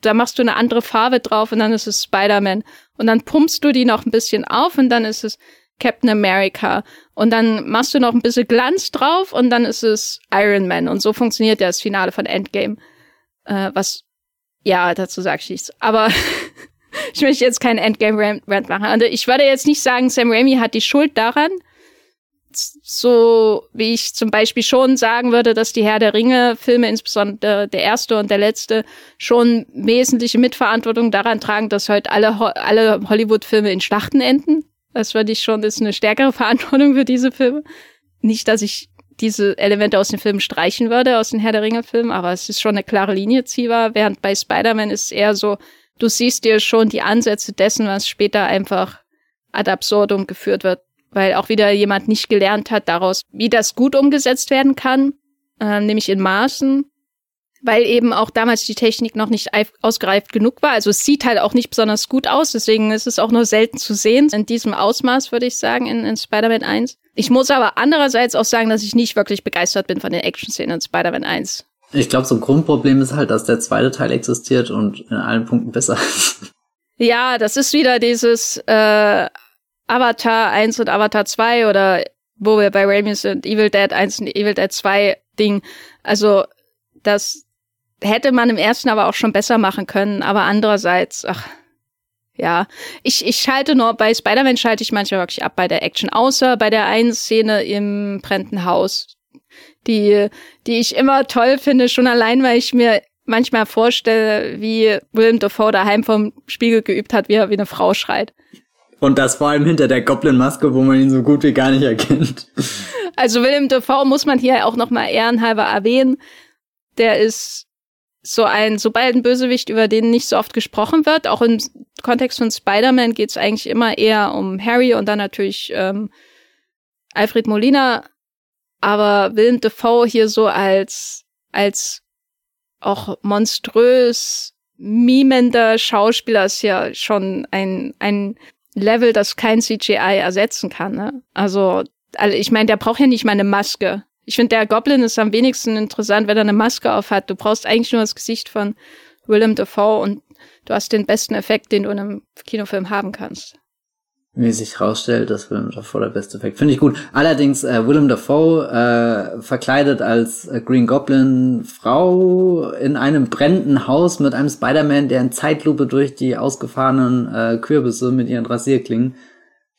da machst du eine andere Farbe drauf und dann ist es Spider-Man. Und dann pumpst du die noch ein bisschen auf und dann ist es Captain America. Und dann machst du noch ein bisschen Glanz drauf und dann ist es Iron Man. Und so funktioniert ja das Finale von Endgame. Äh, was, ja, dazu sag ich nichts. Aber *laughs* ich möchte jetzt keinen Endgame-Rant machen. Und ich würde jetzt nicht sagen, Sam Raimi hat die Schuld daran. So wie ich zum Beispiel schon sagen würde, dass die Herr der Ringe-Filme, insbesondere der erste und der letzte, schon wesentliche Mitverantwortung daran tragen, dass heute alle, alle Hollywood-Filme in Schlachten enden. Das würde ich schon, ist eine stärkere *laughs* Verantwortung für diese Filme. Nicht, dass ich diese Elemente aus den Filmen streichen würde, aus den Herr der Ringe-Filmen, aber es ist schon eine klare Linie ziehbar, während bei Spider-Man ist eher so, du siehst dir schon die Ansätze dessen, was später einfach ad absurdum geführt wird, weil auch wieder jemand nicht gelernt hat daraus, wie das gut umgesetzt werden kann, äh, nämlich in Maßen weil eben auch damals die Technik noch nicht ausgereift genug war. Also es sieht halt auch nicht besonders gut aus, deswegen ist es auch nur selten zu sehen. In diesem Ausmaß, würde ich sagen, in, in Spider-Man 1. Ich muss aber andererseits auch sagen, dass ich nicht wirklich begeistert bin von den Action-Szenen in Spider-Man 1. Ich glaube, so ein Grundproblem ist halt, dass der zweite Teil existiert und in allen Punkten besser ist. Ja, das ist wieder dieses äh, Avatar 1 und Avatar 2 oder wo wir bei Raimi sind, Evil Dead 1 und Evil Dead 2 Ding. Also, das hätte man im ersten aber auch schon besser machen können, aber andererseits, ach, ja, ich, ich schalte nur, bei Spider-Man schalte ich manchmal wirklich ab bei der Action, außer bei der einen Szene im brennenden Haus, die, die ich immer toll finde, schon allein, weil ich mir manchmal vorstelle, wie Willem Dafoe daheim vom Spiegel geübt hat, wie er wie eine Frau schreit. Und das vor allem hinter der Goblin-Maske, wo man ihn so gut wie gar nicht erkennt. Also Willem Dafoe muss man hier auch noch mal ehrenhalber erwähnen. Der ist so ein, sobald ein Bösewicht, über den nicht so oft gesprochen wird, auch im Kontext von Spider-Man geht es eigentlich immer eher um Harry und dann natürlich ähm, Alfred Molina, aber Willem Dafoe hier so als, als auch monströs mimender Schauspieler ist ja schon ein, ein Level, das kein CGI ersetzen kann. Ne? Also, also ich meine, der braucht ja nicht mal eine Maske. Ich finde, der Goblin ist am wenigsten interessant, wenn er eine Maske auf hat. Du brauchst eigentlich nur das Gesicht von Willem Dafoe und du hast den besten Effekt, den du in einem Kinofilm haben kannst. Wie sich herausstellt, das Willem Dafoe der beste Effekt. Finde ich gut. Allerdings, äh, Willem Dafoe äh, verkleidet als äh, Green Goblin Frau in einem brennenden Haus mit einem Spider-Man, der in Zeitlupe durch die ausgefahrenen äh, Kürbisse mit ihren Rasierklingen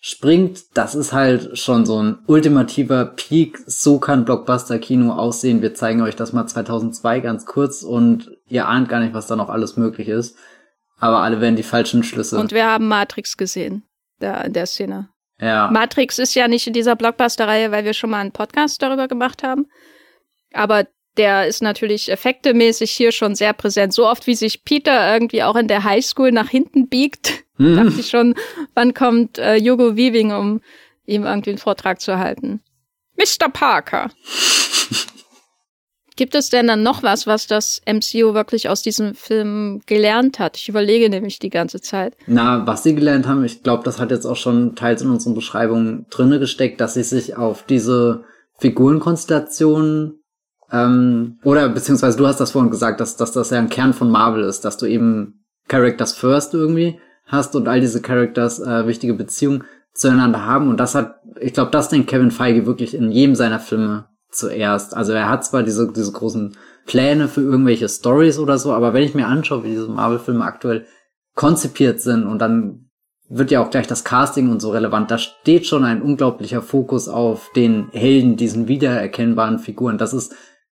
springt. Das ist halt schon so ein ultimativer Peak. So kann Blockbuster-Kino aussehen. Wir zeigen euch das mal 2002 ganz kurz und ihr ahnt gar nicht, was da noch alles möglich ist. Aber alle werden die falschen Schlüsse. Und wir haben Matrix gesehen der, der Szene. Ja. Matrix ist ja nicht in dieser Blockbuster-Reihe, weil wir schon mal einen Podcast darüber gemacht haben. Aber der ist natürlich effektemäßig hier schon sehr präsent. So oft wie sich Peter irgendwie auch in der Highschool nach hinten biegt, mhm. dachte ich schon, wann kommt äh, Hugo Weaving, um ihm irgendwie einen Vortrag zu halten. Mr. Parker. *laughs* Gibt es denn dann noch was, was das MCU wirklich aus diesem Film gelernt hat? Ich überlege nämlich die ganze Zeit. Na, was sie gelernt haben, ich glaube, das hat jetzt auch schon teils in unseren Beschreibungen drinne gesteckt, dass sie sich auf diese Figurenkonstellation ähm, oder beziehungsweise du hast das vorhin gesagt, dass, dass das ja ein Kern von Marvel ist, dass du eben Characters First irgendwie hast und all diese Characters äh, wichtige Beziehungen zueinander haben und das hat, ich glaube, das denkt Kevin Feige wirklich in jedem seiner Filme zuerst. Also er hat zwar diese, diese großen Pläne für irgendwelche Stories oder so, aber wenn ich mir anschaue, wie diese Marvel-Filme aktuell konzipiert sind und dann wird ja auch gleich das Casting und so relevant, da steht schon ein unglaublicher Fokus auf den Helden, diesen wiedererkennbaren Figuren. Das ist,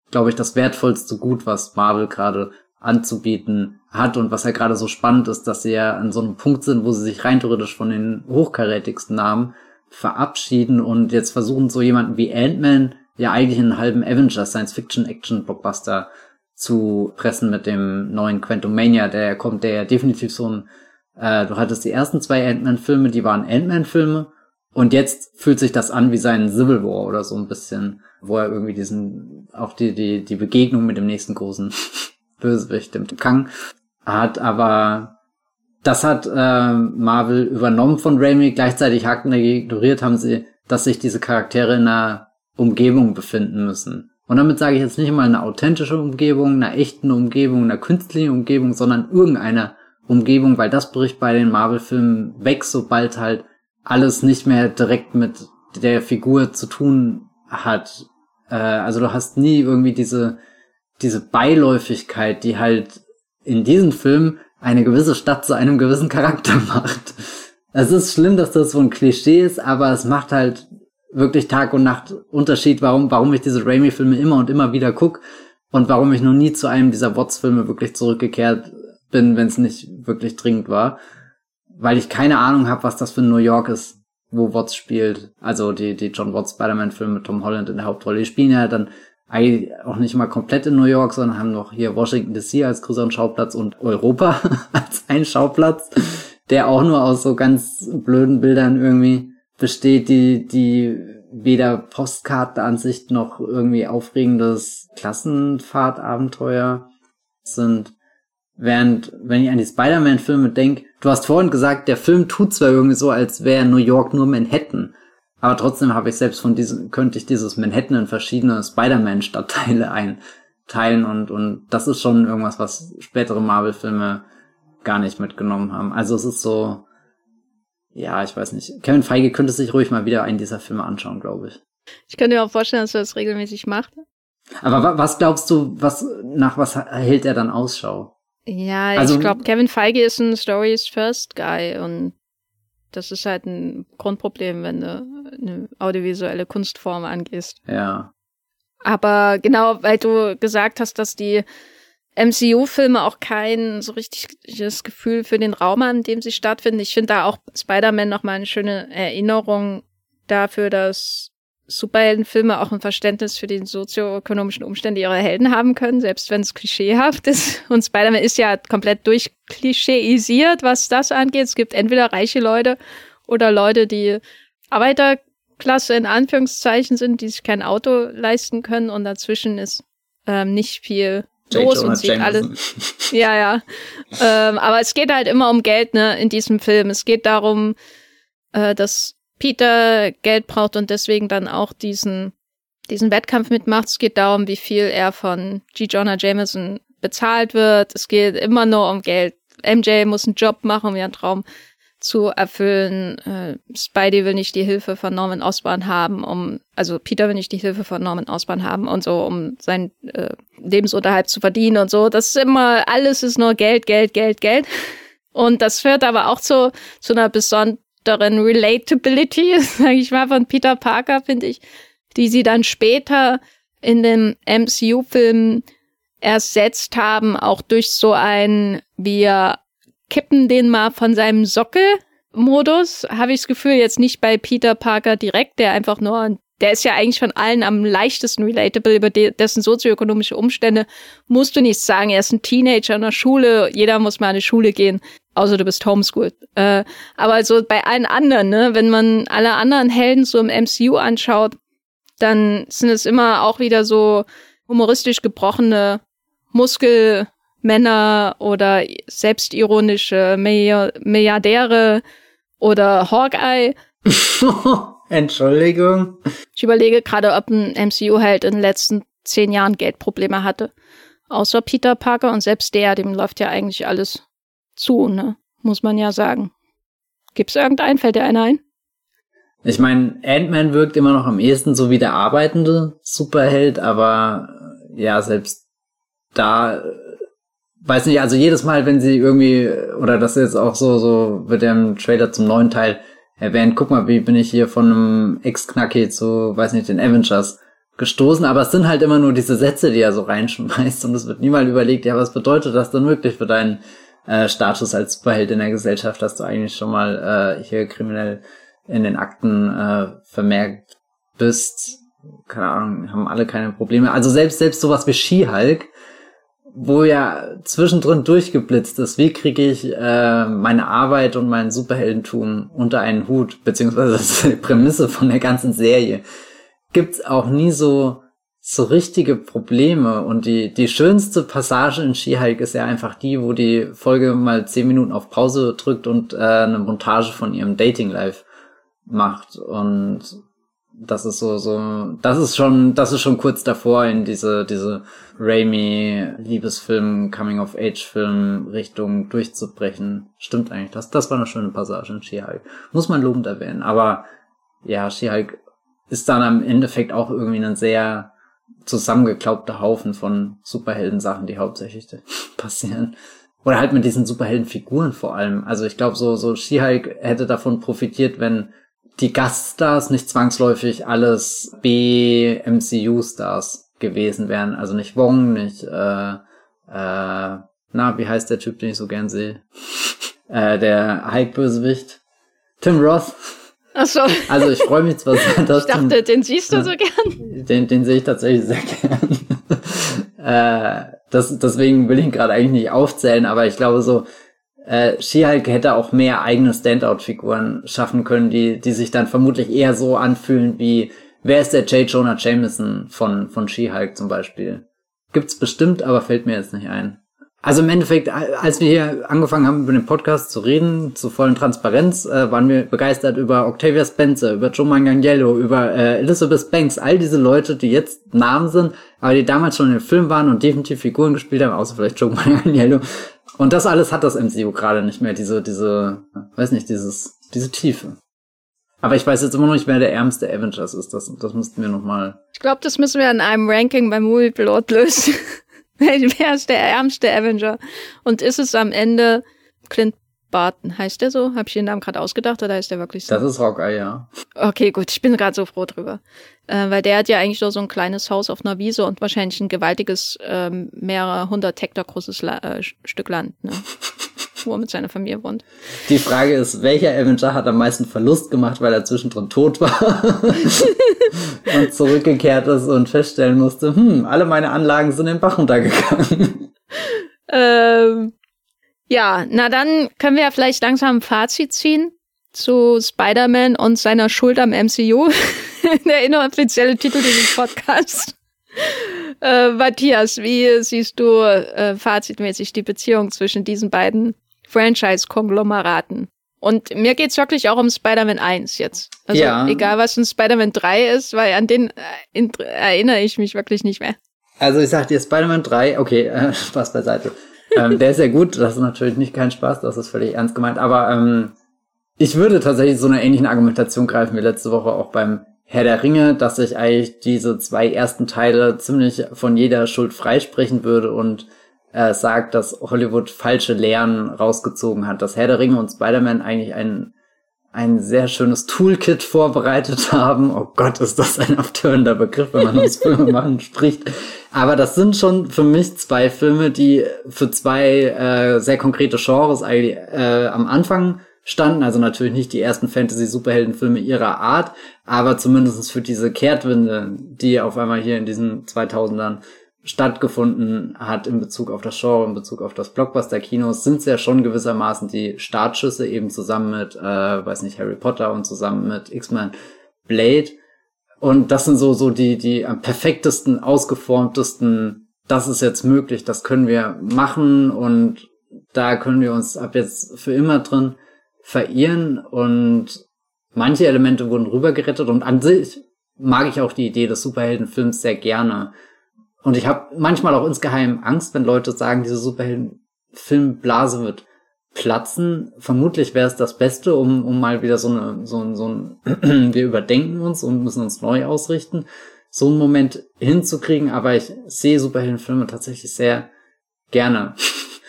glaube ich, das wertvollste Gut, was Marvel gerade anzubieten hat und was ja gerade so spannend ist, dass sie ja an so einem Punkt sind, wo sie sich rein theoretisch von den hochkarätigsten Namen verabschieden und jetzt versuchen so jemanden wie Ant-Man ja eigentlich einen halben Avengers Science-Fiction-Action-Blockbuster zu pressen mit dem neuen Quantum Mania, der kommt, der ja definitiv so ein, äh, du hattest die ersten zwei Ant-Man-Filme, die waren Ant-Man-Filme und jetzt fühlt sich das an wie sein Civil War oder so ein bisschen, wo er irgendwie diesen, auch die, die, die Begegnung mit dem nächsten großen Bösewicht, dem Kang, hat, aber das hat äh, Marvel übernommen von Raimi, gleichzeitig haken ignoriert haben sie, dass sich diese Charaktere in einer Umgebung befinden müssen. Und damit sage ich jetzt nicht mal eine authentische Umgebung, eine echten Umgebung, eine künstliche Umgebung, sondern irgendeine Umgebung, weil das bricht bei den Marvel-Filmen weg, sobald halt alles nicht mehr direkt mit der Figur zu tun hat. Äh, also du hast nie irgendwie diese, diese Beiläufigkeit, die halt in diesem Film eine gewisse Stadt zu einem gewissen Charakter *laughs* macht. Es ist schlimm, dass das so ein Klischee ist, aber es macht halt wirklich Tag und Nacht Unterschied, warum, warum ich diese Raimi-Filme immer und immer wieder guck und warum ich noch nie zu einem dieser Watts-Filme wirklich zurückgekehrt bin, wenn es nicht wirklich dringend war. Weil ich keine Ahnung habe, was das für New York ist, wo Watts spielt. Also die, die John Watts Spider-Man-Filme mit Tom Holland in der Hauptrolle. Die spielen ja dann auch nicht mal komplett in New York, sondern haben noch hier Washington DC als größeren Schauplatz und Europa *laughs* als ein Schauplatz, der auch nur aus so ganz blöden Bildern irgendwie besteht, die, die weder Postkartenansicht noch irgendwie aufregendes Klassenfahrtabenteuer sind. Während, wenn ich an die Spider-Man-Filme denke, du hast vorhin gesagt, der Film tut zwar irgendwie so, als wäre New York nur Manhattan, aber trotzdem habe ich selbst von diesem, könnte ich dieses Manhattan in verschiedene Spider-Man-Stadtteile einteilen und, und das ist schon irgendwas, was spätere Marvel-Filme gar nicht mitgenommen haben. Also es ist so, ja, ich weiß nicht. Kevin Feige könnte sich ruhig mal wieder einen dieser Filme anschauen, glaube ich. Ich könnte mir auch vorstellen, dass er das regelmäßig macht. Aber was glaubst du, was nach was hält er dann Ausschau? Ja, also, ich glaube, Kevin Feige ist ein Stories First Guy und das ist halt ein Grundproblem, wenn du eine audiovisuelle Kunstform angehst. Ja. Aber genau, weil du gesagt hast, dass die MCU-Filme auch kein so richtiges Gefühl für den Raum an dem sie stattfinden. Ich finde da auch Spider-Man nochmal eine schöne Erinnerung dafür, dass Superheldenfilme auch ein Verständnis für die sozioökonomischen Umstände ihrer Helden haben können, selbst wenn es klischeehaft ist. Und Spider-Man ist ja komplett durchklischeisiert, was das angeht. Es gibt entweder reiche Leute oder Leute, die Arbeiterklasse in Anführungszeichen sind, die sich kein Auto leisten können und dazwischen ist ähm, nicht viel los und sieht alles. *laughs* Ja, ja. ähm, aber es geht halt immer um Geld, ne, in diesem Film. Es geht darum, äh, dass Peter Geld braucht und deswegen dann auch diesen, diesen Wettkampf mitmacht. Es geht darum, wie viel er von G. Jonah Jameson bezahlt wird. Es geht immer nur um Geld. MJ muss einen Job machen, um ihren Traum zu erfüllen. Äh, Spidey will nicht die Hilfe von Norman Osborn haben, um, also Peter will nicht die Hilfe von Norman Osborn haben und so, um seinen äh, Lebensunterhalt zu verdienen und so. Das ist immer, alles ist nur Geld, Geld, Geld, Geld. *laughs* Und das führt aber auch zu, zu einer besonderen Relatability, *laughs* sage ich mal, von Peter Parker, finde ich, die sie dann später in dem MCU-Film ersetzt haben, auch durch so ein, wir kippen den mal von seinem Sockel-Modus, habe ich das Gefühl, jetzt nicht bei Peter Parker direkt, der einfach nur, der ist ja eigentlich von allen am leichtesten relatable, über dessen sozioökonomische Umstände musst du nicht sagen, er ist ein Teenager in der Schule, jeder muss mal an die Schule gehen, außer du bist homeschooled. Äh, aber so bei allen anderen, ne, wenn man alle anderen Helden so im MCU anschaut, dann sind es immer auch wieder so humoristisch gebrochene Muskel Männer oder selbstironische Milliardäre oder Hawkeye. *laughs* Entschuldigung. Ich überlege gerade, ob ein MCU-Held in den letzten zehn Jahren Geldprobleme hatte. Außer Peter Parker und selbst der, dem läuft ja eigentlich alles zu, ne? Muss man ja sagen. Gibt's irgendeinen? Fällt dir einer ein? Ich meine, Ant-Man wirkt immer noch am ehesten so wie der arbeitende Superheld, aber ja, selbst da weiß nicht, also jedes Mal, wenn sie irgendwie, oder das ist jetzt auch so, so wird der im Trailer zum neuen Teil erwähnt, guck mal, wie bin ich hier von einem Ex-Knacki zu, weiß nicht, den Avengers gestoßen, aber es sind halt immer nur diese Sätze, die er so reinschmeißt und es wird niemals überlegt, ja, was bedeutet das dann wirklich für deinen äh, Status als Superheld in der Gesellschaft, dass du eigentlich schon mal äh, hier kriminell in den Akten äh, vermerkt bist. Keine Ahnung, haben alle keine Probleme. Also selbst selbst sowas wie She-Hulk, wo ja zwischendrin durchgeblitzt ist, wie kriege ich äh, meine Arbeit und mein Superheldentum unter einen Hut, beziehungsweise *laughs* das ist die Prämisse von der ganzen Serie, gibt's auch nie so so richtige Probleme. Und die die schönste Passage in She-Hulk ist ja einfach die, wo die Folge mal zehn Minuten auf Pause drückt und äh, eine Montage von ihrem Dating Life macht. Und das ist so, so, das ist schon, das ist schon kurz davor in diese, diese Raimi Liebesfilm, Coming-of-Age-Film Richtung durchzubrechen. Stimmt eigentlich, das, das war eine schöne Passage in She-Hulk. Muss man lobend erwähnen. Aber, ja, She-Hulk ist dann am Endeffekt auch irgendwie ein sehr zusammengeklaubter Haufen von Superhelden-Sachen, die hauptsächlich *laughs* passieren. Oder halt mit diesen Superheldenfiguren vor allem. Also ich glaube, so, so She-Hulk hätte davon profitiert, wenn die Gaststars nicht zwangsläufig alles B-MCU-Stars gewesen wären. Also nicht Wong, nicht, äh, äh, na, wie heißt der Typ, den ich so gern sehe? *laughs* äh, der Hulk-Bösewicht. Tim Roth. Ach so. Also ich freue mich zwar sehr, *laughs* dass Ich dachte, Tim, den siehst du so gern. Den, den sehe ich tatsächlich sehr gern. *laughs* äh, das, deswegen will ich ihn gerade eigentlich nicht aufzählen, aber ich glaube so, äh, She-Hulk hätte auch mehr eigene Standout-Figuren schaffen können, die, die sich dann vermutlich eher so anfühlen wie, wer ist der J. Jonah Jameson von, von She-Hulk zum Beispiel? Gibt's bestimmt, aber fällt mir jetzt nicht ein. Also im Endeffekt, als wir hier angefangen haben, über den Podcast zu reden, zu vollen Transparenz, äh, waren wir begeistert über Octavia Spencer, über Joe Manganiello, über äh, Elizabeth Banks, all diese Leute, die jetzt Namen sind, aber die damals schon in dem Film waren und definitiv Figuren gespielt haben, außer vielleicht Joe Manganiello. Und das alles hat das MCU gerade nicht mehr, diese, diese, weiß nicht, dieses, diese Tiefe. Aber ich weiß jetzt immer noch nicht, wer der ärmste Avengers ist. Das, das müssten wir nochmal. Ich glaube, das müssen wir in einem Ranking beim Movieplot lösen. *laughs* wer ist der ärmste Avenger? Und ist es am Ende Clint Barton? Heißt der so? Habe ich den Namen gerade ausgedacht oder ist der wirklich so? Das ist Hawkeye, ja. Okay, gut. Ich bin gerade so froh drüber. Äh, weil der hat ja eigentlich nur so ein kleines Haus auf einer Wiese und wahrscheinlich ein gewaltiges, ähm, mehrere hundert Hektar großes La äh, Stück Land, ne? wo er mit seiner Familie wohnt. Die Frage ist, welcher Avenger hat am meisten Verlust gemacht, weil er zwischendrin tot war *laughs* und zurückgekehrt ist und feststellen musste, hm, alle meine Anlagen sind in den Bach runtergegangen. ähm, ja, na dann können wir ja vielleicht langsam ein Fazit ziehen zu Spider-Man und seiner Schuld am MCU. *laughs* Der inoffizielle Titel dieses Podcasts. Äh, Matthias, wie siehst du äh, fazitmäßig die Beziehung zwischen diesen beiden Franchise-Konglomeraten? Und mir geht's wirklich auch um Spider-Man 1 jetzt. Also ja. egal, was ein Spider-Man 3 ist, weil an den äh, erinnere ich mich wirklich nicht mehr. Also ich sag dir, Spider-Man 3, okay, äh, *laughs* Spaß beiseite. Ähm, der ist ja gut, das ist natürlich nicht kein Spaß, das ist völlig ernst gemeint, aber ähm, ich würde tatsächlich so eine ähnliche Argumentation greifen wie letzte Woche auch beim Herr der Ringe, dass ich eigentlich diese zwei ersten Teile ziemlich von jeder Schuld freisprechen würde und äh, sagt, dass Hollywood falsche Lehren rausgezogen hat, dass Herr der Ringe und Spider-Man eigentlich ein, ein sehr schönes Toolkit vorbereitet *laughs* haben. Oh Gott, ist das ein abtörender Begriff, wenn man uns Filme *laughs* machen spricht. Aber das sind schon für mich zwei Filme, die für zwei äh, sehr konkrete Genres eigentlich äh, am Anfang standen. Also natürlich nicht die ersten Fantasy-Superheldenfilme ihrer Art, aber zumindest für diese Kehrtwinde, die auf einmal hier in diesen 2000ern stattgefunden hat in Bezug auf das Genre, in Bezug auf das Blockbuster-Kino, sind es ja schon gewissermaßen die Startschüsse eben zusammen mit, äh, weiß nicht, Harry Potter und zusammen mit X-Men Blade. Und das sind so, so die, die am perfektesten, ausgeformtesten, das ist jetzt möglich, das können wir machen und da können wir uns ab jetzt für immer drin verirren und manche Elemente wurden rübergerettet und an sich mag ich auch die Idee des Superheldenfilms sehr gerne. Und ich habe manchmal auch insgeheim Angst, wenn Leute sagen, diese Superheldenfilmblase wird platzen. Vermutlich wäre es das Beste, um, um mal wieder so eine, so, so ein, *clears throat* wir überdenken uns und müssen uns neu ausrichten, so einen Moment hinzukriegen. Aber ich sehe Superheldenfilme tatsächlich sehr gerne. *laughs*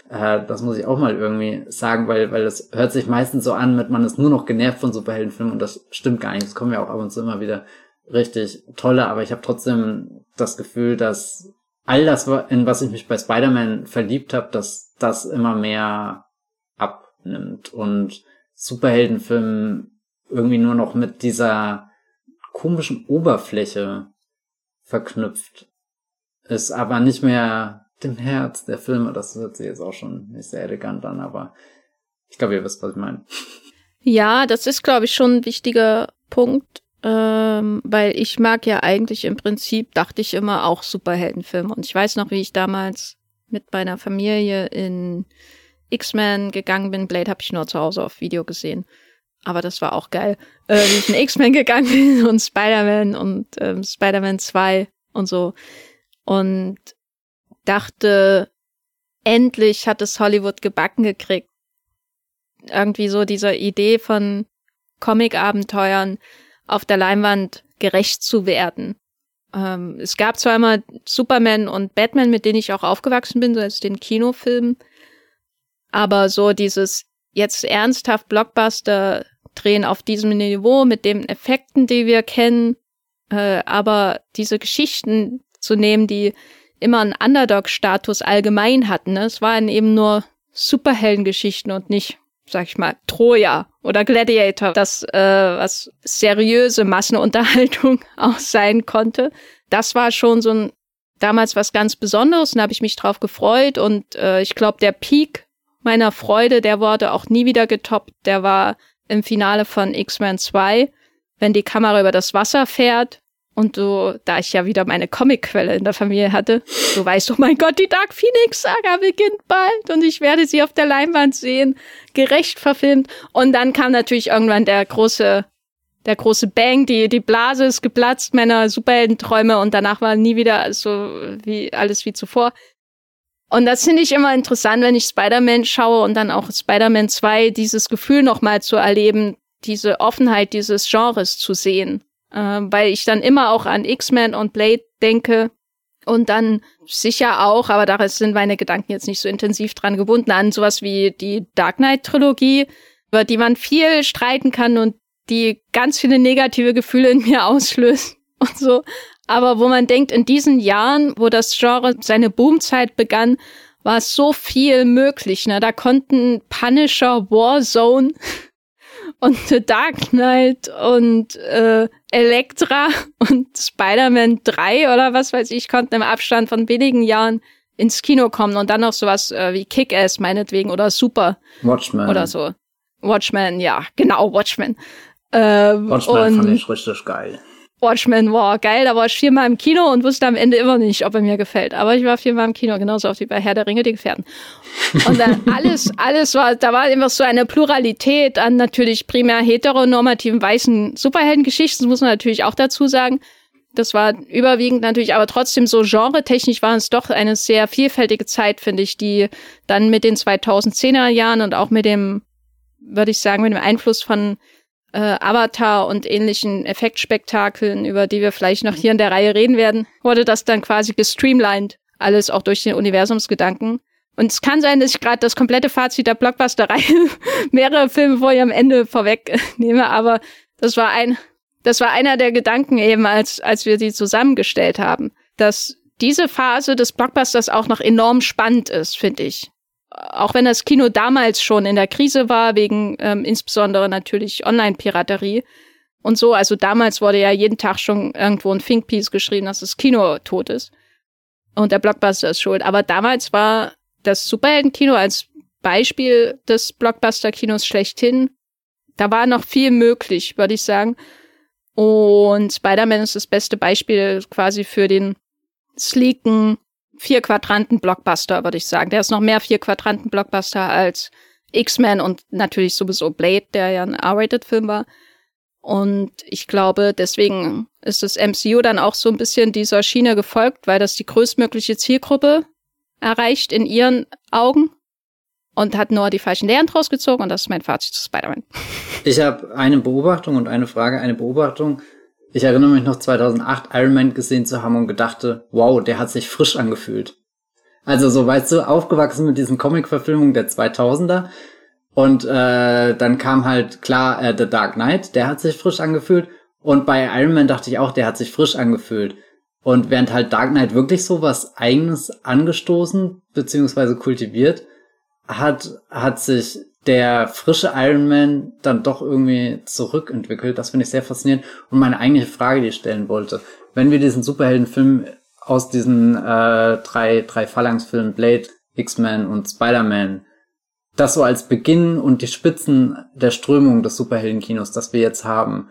Äh, das muss ich auch mal irgendwie sagen, weil, weil das hört sich meistens so an, mit man ist nur noch genervt von Superheldenfilmen und das stimmt gar nicht. Es kommen ja auch ab und zu immer wieder richtig tolle, aber ich habe trotzdem das Gefühl, dass all das, in was ich mich bei Spider-Man verliebt habe, dass das immer mehr abnimmt und Superheldenfilmen irgendwie nur noch mit dieser komischen Oberfläche verknüpft ist, aber nicht mehr dem Herz der Filme. Das hört sich jetzt auch schon nicht sehr elegant an, aber ich glaube, ihr wisst, was ich meine. Ja, das ist, glaube ich, schon ein wichtiger Punkt, ähm, weil ich mag ja eigentlich im Prinzip, dachte ich immer, auch Superheldenfilme. Und ich weiß noch, wie ich damals mit meiner Familie in X-Men gegangen bin. Blade habe ich nur zu Hause auf Video gesehen. Aber das war auch geil. Äh, wie ich in *laughs* X-Men gegangen bin und Spider-Man und ähm, Spider-Man 2 und so. Und dachte, endlich hat es Hollywood gebacken gekriegt. Irgendwie so dieser Idee von Comic-Abenteuern auf der Leinwand gerecht zu werden. Ähm, es gab zwar immer Superman und Batman, mit denen ich auch aufgewachsen bin, so als den Kinofilmen, aber so dieses jetzt ernsthaft Blockbuster drehen auf diesem Niveau mit den Effekten, die wir kennen, äh, aber diese Geschichten zu nehmen, die immer einen Underdog-Status allgemein hatten. Ne? Es waren eben nur Superheldengeschichten und nicht, sag ich mal, Troja oder Gladiator, das äh, was seriöse Massenunterhaltung *laughs* auch sein konnte. Das war schon so ein damals was ganz Besonderes und habe ich mich drauf gefreut und äh, ich glaube der Peak meiner Freude, der wurde auch nie wieder getoppt. Der war im Finale von X-Men 2, wenn die Kamera über das Wasser fährt und du, da ich ja wieder meine Comicquelle in der Familie hatte, du weißt, oh mein Gott, die Dark Phoenix Saga beginnt bald und ich werde sie auf der Leinwand sehen, gerecht verfilmt. Und dann kam natürlich irgendwann der große, der große Bang, die, die Blase ist geplatzt, meiner Superheldenträume und danach war nie wieder so wie alles wie zuvor. Und das finde ich immer interessant, wenn ich Spider-Man schaue und dann auch Spider-Man 2, dieses Gefühl nochmal zu erleben, diese Offenheit dieses Genres zu sehen äh, weil ich dann immer auch an X-Men und Blade denke und dann sicher auch, aber da sind meine Gedanken jetzt nicht so intensiv dran gebunden, an sowas wie die Dark Knight-Trilogie, über die man viel streiten kann und die ganz viele negative Gefühle in mir *laughs* auslöst und so. Aber wo man denkt, in diesen Jahren, wo das Genre seine Boomzeit begann, war so viel möglich. Ne? Da konnten Punisher, Warzone und The Dark Knight und äh, Elektra *laughs* und Spider-Man 3 oder was weiß ich, konnten im Abstand von wenigen Jahren ins Kino kommen und dann noch sowas äh, wie Kick-Ass meinetwegen oder Super. Watchmen. Oder so. Watchmen, ja, genau, Watchmen. Äh, Watchmen fand ich richtig geil. Watchmen war geil, da war ich viermal im Kino und wusste am Ende immer nicht, ob er mir gefällt. Aber ich war viermal im Kino, genauso oft wie bei Herr der Ringe, die Gefährten. Und dann *laughs* alles, alles war, da war immer so eine Pluralität an natürlich primär heteronormativen weißen Superheldengeschichten, das muss man natürlich auch dazu sagen. Das war überwiegend natürlich, aber trotzdem so genre-technisch war es doch eine sehr vielfältige Zeit, finde ich, die dann mit den 2010er Jahren und auch mit dem, würde ich sagen, mit dem Einfluss von äh, Avatar und ähnlichen Effektspektakeln, über die wir vielleicht noch hier in der Reihe reden werden, wurde das dann quasi gestreamlined. Alles auch durch den Universumsgedanken. Und es kann sein, dass ich gerade das komplette Fazit der Blockbuster-Reihe *laughs* mehrere Filme vor am Ende vorwegnehme, *laughs* aber das war ein, das war einer der Gedanken eben, als, als wir sie zusammengestellt haben, dass diese Phase des Blockbusters auch noch enorm spannend ist, finde ich. Auch wenn das Kino damals schon in der Krise war, wegen ähm, insbesondere natürlich Online-Piraterie und so. Also damals wurde ja jeden Tag schon irgendwo ein Think Piece geschrieben, dass das Kino tot ist. Und der Blockbuster ist schuld. Aber damals war das Superheldenkino als Beispiel des Blockbuster-Kinos schlechthin. Da war noch viel möglich, würde ich sagen. Und Spider-Man ist das beste Beispiel quasi für den sleeken Vier-Quadranten-Blockbuster, würde ich sagen. Der ist noch mehr Vier-Quadranten-Blockbuster als X-Men und natürlich sowieso Blade, der ja ein R-Rated-Film war. Und ich glaube, deswegen ist das MCU dann auch so ein bisschen dieser Schiene gefolgt, weil das die größtmögliche Zielgruppe erreicht in ihren Augen und hat nur die falschen Lehren draus gezogen und das ist mein Fazit zu Spider-Man. Ich habe eine Beobachtung und eine Frage. Eine Beobachtung. Ich erinnere mich noch 2008 Iron Man gesehen zu haben und gedachte, wow, der hat sich frisch angefühlt. Also so, weißt du, aufgewachsen mit diesen Comic-Verfilmungen der 2000er und äh, dann kam halt klar äh, The Dark Knight, der hat sich frisch angefühlt und bei Iron Man dachte ich auch, der hat sich frisch angefühlt. Und während halt Dark Knight wirklich so was eigenes angestoßen beziehungsweise kultiviert, hat, hat sich der frische Iron Man dann doch irgendwie zurückentwickelt. Das finde ich sehr faszinierend. Und meine eigentliche Frage, die ich stellen wollte, wenn wir diesen Superheldenfilm aus diesen äh, drei, drei Phalanx-Filmen, Blade, X-Men und Spider-Man, das so als Beginn und die Spitzen der Strömung des Superheldenkinos, das wir jetzt haben,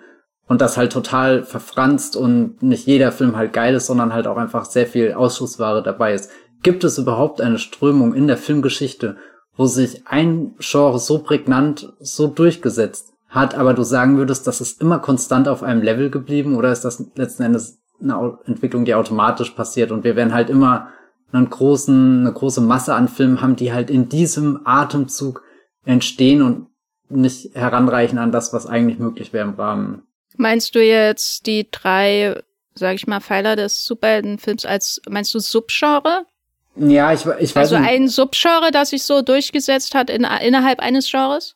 und das halt total verfranst und nicht jeder Film halt geil ist, sondern halt auch einfach sehr viel Ausschussware dabei ist. Gibt es überhaupt eine Strömung in der Filmgeschichte, wo sich ein Genre so prägnant, so durchgesetzt hat, aber du sagen würdest, das ist immer konstant auf einem Level geblieben oder ist das letzten Endes eine Entwicklung, die automatisch passiert und wir werden halt immer einen großen, eine große Masse an Filmen haben, die halt in diesem Atemzug entstehen und nicht heranreichen an das, was eigentlich möglich wäre im Rahmen Meinst du jetzt die drei, sag ich mal, Pfeiler des Superheldenfilms als, meinst du Subgenre? Ja, ich, ich weiß Also ein Subgenre, das sich so durchgesetzt hat in, innerhalb eines Genres?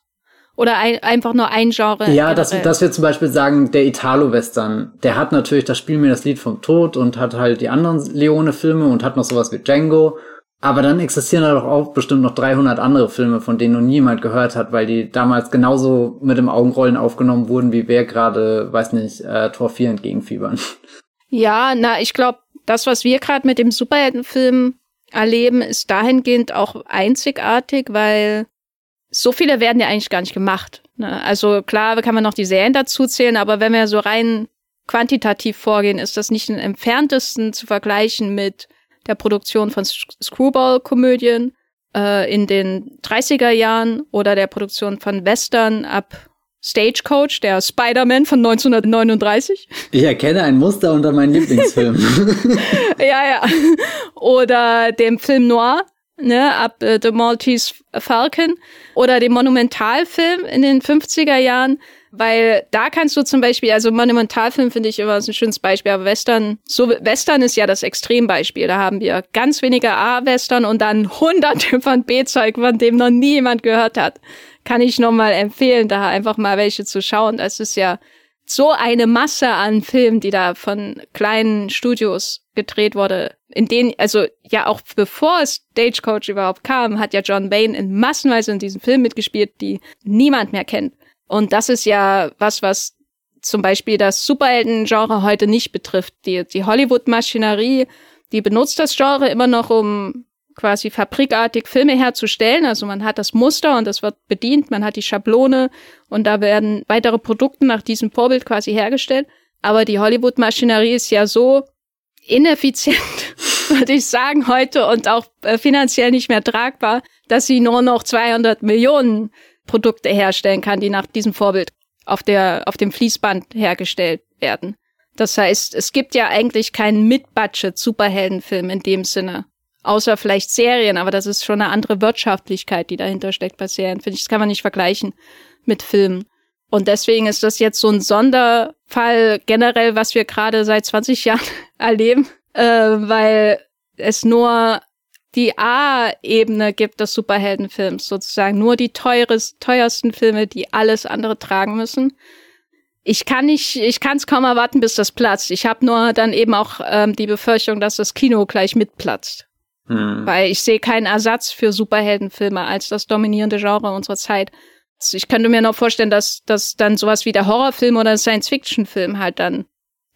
Oder ein, einfach nur ein Genre? Ja, dass, dass wir zum Beispiel sagen, der Italo-Western, der hat natürlich das Spiel mir das Lied vom Tod und hat halt die anderen Leone-Filme und hat noch sowas wie Django aber dann existieren da doch auch bestimmt noch 300 andere Filme, von denen noch niemand gehört hat, weil die damals genauso mit dem Augenrollen aufgenommen wurden, wie wer gerade, weiß nicht, äh, Tor 4 entgegenfiebern. Ja, na, ich glaube, das, was wir gerade mit dem Superheldenfilm erleben, ist dahingehend auch einzigartig, weil so viele werden ja eigentlich gar nicht gemacht. Ne? Also klar, kann man noch die Serien dazu zählen, aber wenn wir so rein quantitativ vorgehen, ist das nicht im entferntesten zu vergleichen mit der Produktion von Screwball-Komödien äh, in den 30er Jahren oder der Produktion von Western ab Stagecoach, der Spider-Man von 1939. Ich erkenne ein Muster unter meinen Lieblingsfilmen. *laughs* ja, ja. Oder dem Film Noir, ne, ab äh, The Maltese Falcon. Oder dem Monumentalfilm in den 50er Jahren weil da kannst du zum Beispiel, also Monumentalfilm finde ich immer ein schönes Beispiel, aber Western, so Western ist ja das Extrembeispiel. Da haben wir ganz wenige A-Western und dann hunderte von B-Zeug, von dem noch nie jemand gehört hat. Kann ich nochmal empfehlen, da einfach mal welche zu schauen. Das ist ja so eine Masse an Filmen, die da von kleinen Studios gedreht wurde, in denen, also ja auch bevor Stagecoach überhaupt kam, hat ja John Wayne in massenweise in diesem Film mitgespielt, die niemand mehr kennt. Und das ist ja was, was zum Beispiel das Superhelden-Genre heute nicht betrifft. Die, die Hollywood-Maschinerie, die benutzt das Genre immer noch, um quasi fabrikartig Filme herzustellen. Also man hat das Muster und das wird bedient, man hat die Schablone und da werden weitere Produkte nach diesem Vorbild quasi hergestellt. Aber die Hollywood-Maschinerie ist ja so ineffizient, *laughs* würde ich sagen, heute und auch äh, finanziell nicht mehr tragbar, dass sie nur noch 200 Millionen Produkte herstellen kann, die nach diesem Vorbild auf der, auf dem Fließband hergestellt werden. Das heißt, es gibt ja eigentlich keinen Mid-Budget-Superheldenfilm in dem Sinne. Außer vielleicht Serien, aber das ist schon eine andere Wirtschaftlichkeit, die dahinter steckt bei Serien. Finde ich, das kann man nicht vergleichen mit Filmen. Und deswegen ist das jetzt so ein Sonderfall generell, was wir gerade seit 20 Jahren *laughs* erleben, äh, weil es nur die A-Ebene gibt des Superheldenfilms, sozusagen nur die teures, teuersten Filme, die alles andere tragen müssen. Ich kann nicht, ich kann es kaum erwarten, bis das platzt. Ich habe nur dann eben auch ähm, die Befürchtung, dass das Kino gleich mitplatzt. Hm. Weil ich sehe keinen Ersatz für Superheldenfilme als das dominierende Genre unserer Zeit. Ich könnte mir noch vorstellen, dass, dass dann sowas wie der Horrorfilm oder Science-Fiction-Film halt dann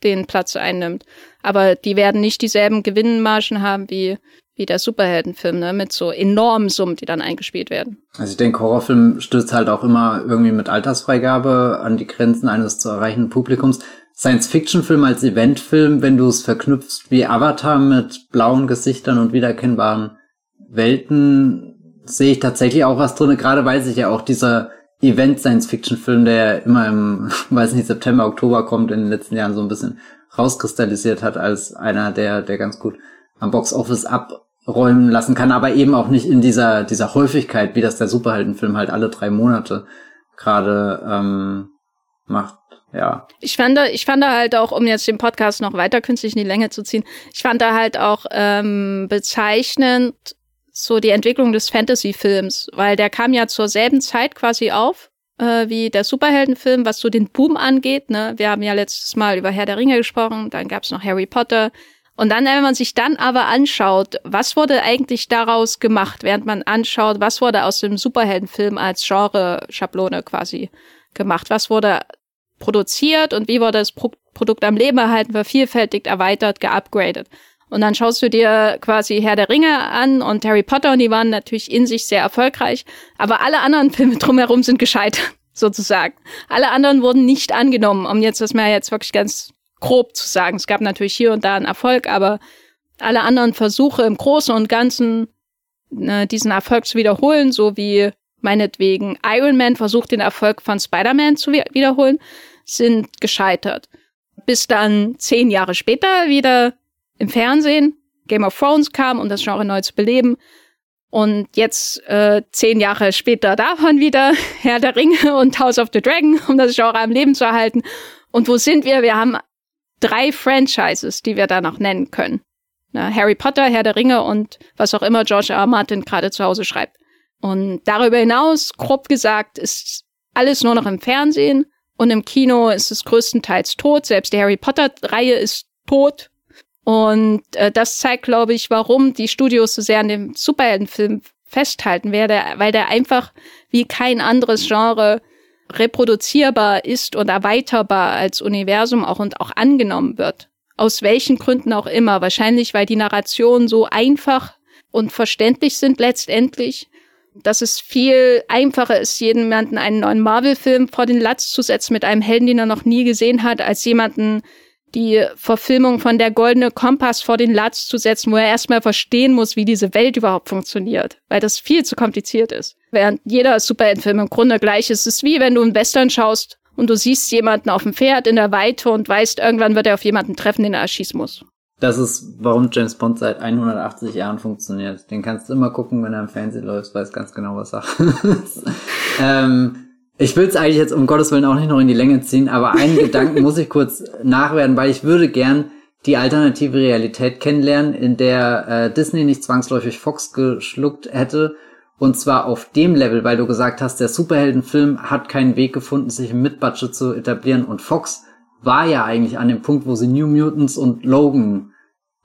den Platz einnimmt. Aber die werden nicht dieselben Gewinnmargen haben wie, wie der Superheldenfilm, ne, mit so enormen Summen, die dann eingespielt werden. Also ich denke, Horrorfilm stößt halt auch immer irgendwie mit Altersfreigabe an die Grenzen eines zu erreichenden Publikums. Science-Fiction-Film als Eventfilm, wenn du es verknüpfst wie Avatar mit blauen Gesichtern und wiedererkennbaren Welten, sehe ich tatsächlich auch was drin, gerade weil sich ja auch dieser Event-Science-Fiction-Film, der immer im, *laughs* weiß nicht, September, Oktober kommt, in den letzten Jahren so ein bisschen rauskristallisiert hat als einer, der, der ganz gut am Box-Office abräumen lassen kann, aber eben auch nicht in dieser, dieser Häufigkeit, wie das der Superheldenfilm halt alle drei Monate gerade ähm, macht. Ja. Ich fand, ich fand halt auch, um jetzt den Podcast noch weiter künstlich in die Länge zu ziehen, ich fand da halt auch ähm, bezeichnend, so die Entwicklung des Fantasy-Films, weil der kam ja zur selben Zeit quasi auf äh, wie der Superheldenfilm, was so den Boom angeht. Ne? Wir haben ja letztes Mal über Herr der Ringe gesprochen, dann gab's noch Harry Potter. Und dann, wenn man sich dann aber anschaut, was wurde eigentlich daraus gemacht, während man anschaut, was wurde aus dem Superheldenfilm als Genre-Schablone quasi gemacht, was wurde produziert und wie wurde das Pro Produkt am Leben erhalten, vervielfältigt, erweitert, geupgradet. Und dann schaust du dir quasi Herr der Ringe an und Harry Potter und die waren natürlich in sich sehr erfolgreich. Aber alle anderen *laughs* Filme drumherum sind gescheitert, *laughs* sozusagen. Alle anderen wurden nicht angenommen, um jetzt das mal jetzt wirklich ganz grob zu sagen. Es gab natürlich hier und da einen Erfolg, aber alle anderen Versuche im Großen und Ganzen ne, diesen Erfolg zu wiederholen, so wie meinetwegen Iron Man versucht, den Erfolg von Spider-Man zu wiederholen, sind gescheitert. Bis dann zehn Jahre später wieder im Fernsehen. Game of Thrones kam, um das Genre neu zu beleben. Und jetzt, äh, zehn Jahre später davon wieder *laughs* Herr der Ringe und House of the Dragon, um das Genre am Leben zu erhalten. Und wo sind wir? Wir haben drei Franchises, die wir da noch nennen können. Na, Harry Potter, Herr der Ringe und was auch immer George R. R. Martin gerade zu Hause schreibt. Und darüber hinaus, grob gesagt, ist alles nur noch im Fernsehen und im Kino ist es größtenteils tot. Selbst die Harry Potter-Reihe ist tot. Und äh, das zeigt, glaube ich, warum die Studios so sehr an dem Superheldenfilm festhalten, weil der, weil der einfach wie kein anderes Genre reproduzierbar ist und erweiterbar als Universum auch und auch angenommen wird. Aus welchen Gründen auch immer. Wahrscheinlich, weil die Narrationen so einfach und verständlich sind letztendlich, dass es viel einfacher ist, jemanden einen neuen Marvel-Film vor den Latz zu setzen mit einem Helden, den er noch nie gesehen hat, als jemanden die Verfilmung von der Goldene Kompass vor den Latz zu setzen, wo er erstmal verstehen muss, wie diese Welt überhaupt funktioniert, weil das viel zu kompliziert ist. Während jeder Superheldenfilm im Grunde gleich ist. Es ist wie wenn du einen Western schaust und du siehst jemanden auf dem Pferd in der Weite und weißt, irgendwann wird er auf jemanden treffen, den er erschießen muss. Das ist, warum James Bond seit 180 Jahren funktioniert. Den kannst du immer gucken, wenn er im Fernsehen läuft, weiß ganz genau, was Sache ist. *laughs* ähm, ich will es eigentlich jetzt um Gottes Willen auch nicht noch in die Länge ziehen, aber einen Gedanken muss ich kurz *laughs* nachwerden, weil ich würde gern die alternative Realität kennenlernen, in der äh, Disney nicht zwangsläufig Fox geschluckt hätte. Und zwar auf dem Level, weil du gesagt hast, der Superheldenfilm hat keinen Weg gefunden, sich im Mid-Budget zu etablieren. Und Fox war ja eigentlich an dem Punkt, wo sie New Mutants und Logan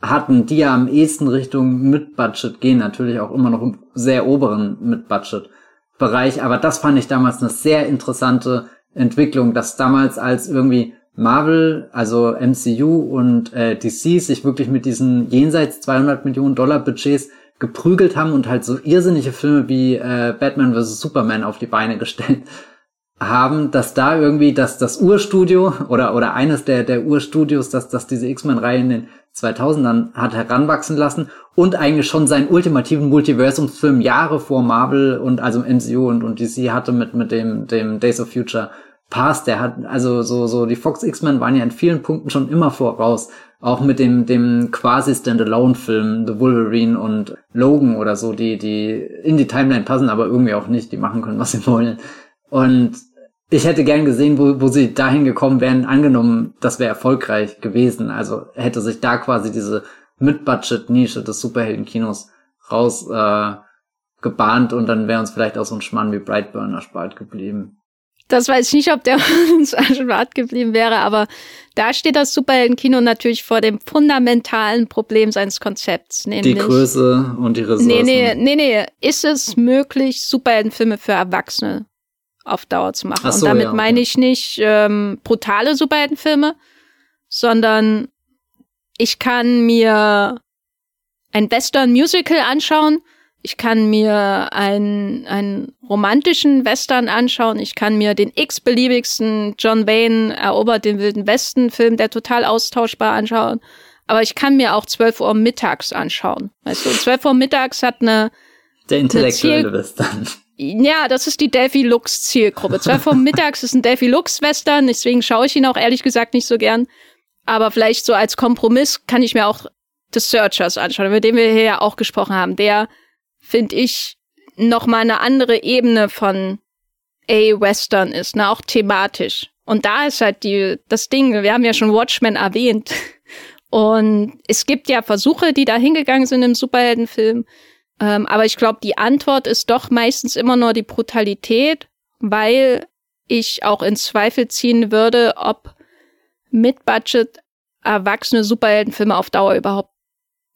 hatten, die ja am ehesten Richtung Mid-Budget gehen, natürlich auch immer noch im sehr oberen Mid-Budget. Bereich, aber das fand ich damals eine sehr interessante Entwicklung, dass damals als irgendwie Marvel, also MCU und äh, DC sich wirklich mit diesen jenseits 200 Millionen Dollar Budgets geprügelt haben und halt so irrsinnige Filme wie äh, Batman vs. Superman auf die Beine gestellt haben, dass da irgendwie das, das Urstudio oder, oder eines der, der Urstudios, dass, dass diese X-Men-Reihe in den 2000ern hat heranwachsen lassen und eigentlich schon seinen ultimativen Multiversumsfilm Jahre vor Marvel und also MCU und, und DC hatte mit, mit dem, dem Days of Future passt. Der hat, also so, so, die Fox X-Men waren ja in vielen Punkten schon immer voraus. Auch mit dem, dem quasi Standalone-Film, The Wolverine und Logan oder so, die, die in die Timeline passen, aber irgendwie auch nicht, die machen können, was sie wollen. Und ich hätte gern gesehen, wo, wo sie dahin gekommen wären, angenommen, das wäre erfolgreich gewesen. Also hätte sich da quasi diese Mid-Budget-Nische des Superhelden-Kinos raus äh, gebahnt und dann wäre uns vielleicht auch so ein Schmann wie Brightburn erspart geblieben. Das weiß ich nicht, ob der *laughs* uns erspart geblieben wäre, aber da steht das Superheldenkino natürlich vor dem fundamentalen Problem seines Konzepts. Nämlich, die Größe und die Ressourcen. Nee, nee, nee, nee. Ist es möglich, Superheldenfilme für Erwachsene auf Dauer zu machen? So, und damit ja, meine ich nicht ähm, brutale Superheldenfilme, sondern ich kann mir ein Western-Musical anschauen, ich kann mir einen, einen romantischen Western anschauen. Ich kann mir den x-beliebigsten John Wayne erobert den Wilden Westen Film, der total austauschbar anschauen. Aber ich kann mir auch 12 Uhr mittags anschauen. Weißt du, 12 Uhr mittags hat eine. Der intellektuelle Western. Ja, das ist die Delphi Lux Zielgruppe. 12 Uhr *laughs* mittags ist ein Delphi Lux Western, deswegen schaue ich ihn auch ehrlich gesagt nicht so gern. Aber vielleicht so als Kompromiss kann ich mir auch The Searchers anschauen, über den wir hier ja auch gesprochen haben. Der finde ich, noch mal eine andere Ebene von A-Western ist, ne, auch thematisch. Und da ist halt die, das Ding, wir haben ja schon Watchmen erwähnt. *laughs* Und es gibt ja Versuche, die da hingegangen sind im Superheldenfilm. Ähm, aber ich glaube, die Antwort ist doch meistens immer nur die Brutalität, weil ich auch in Zweifel ziehen würde, ob mit Budget erwachsene Superheldenfilme auf Dauer überhaupt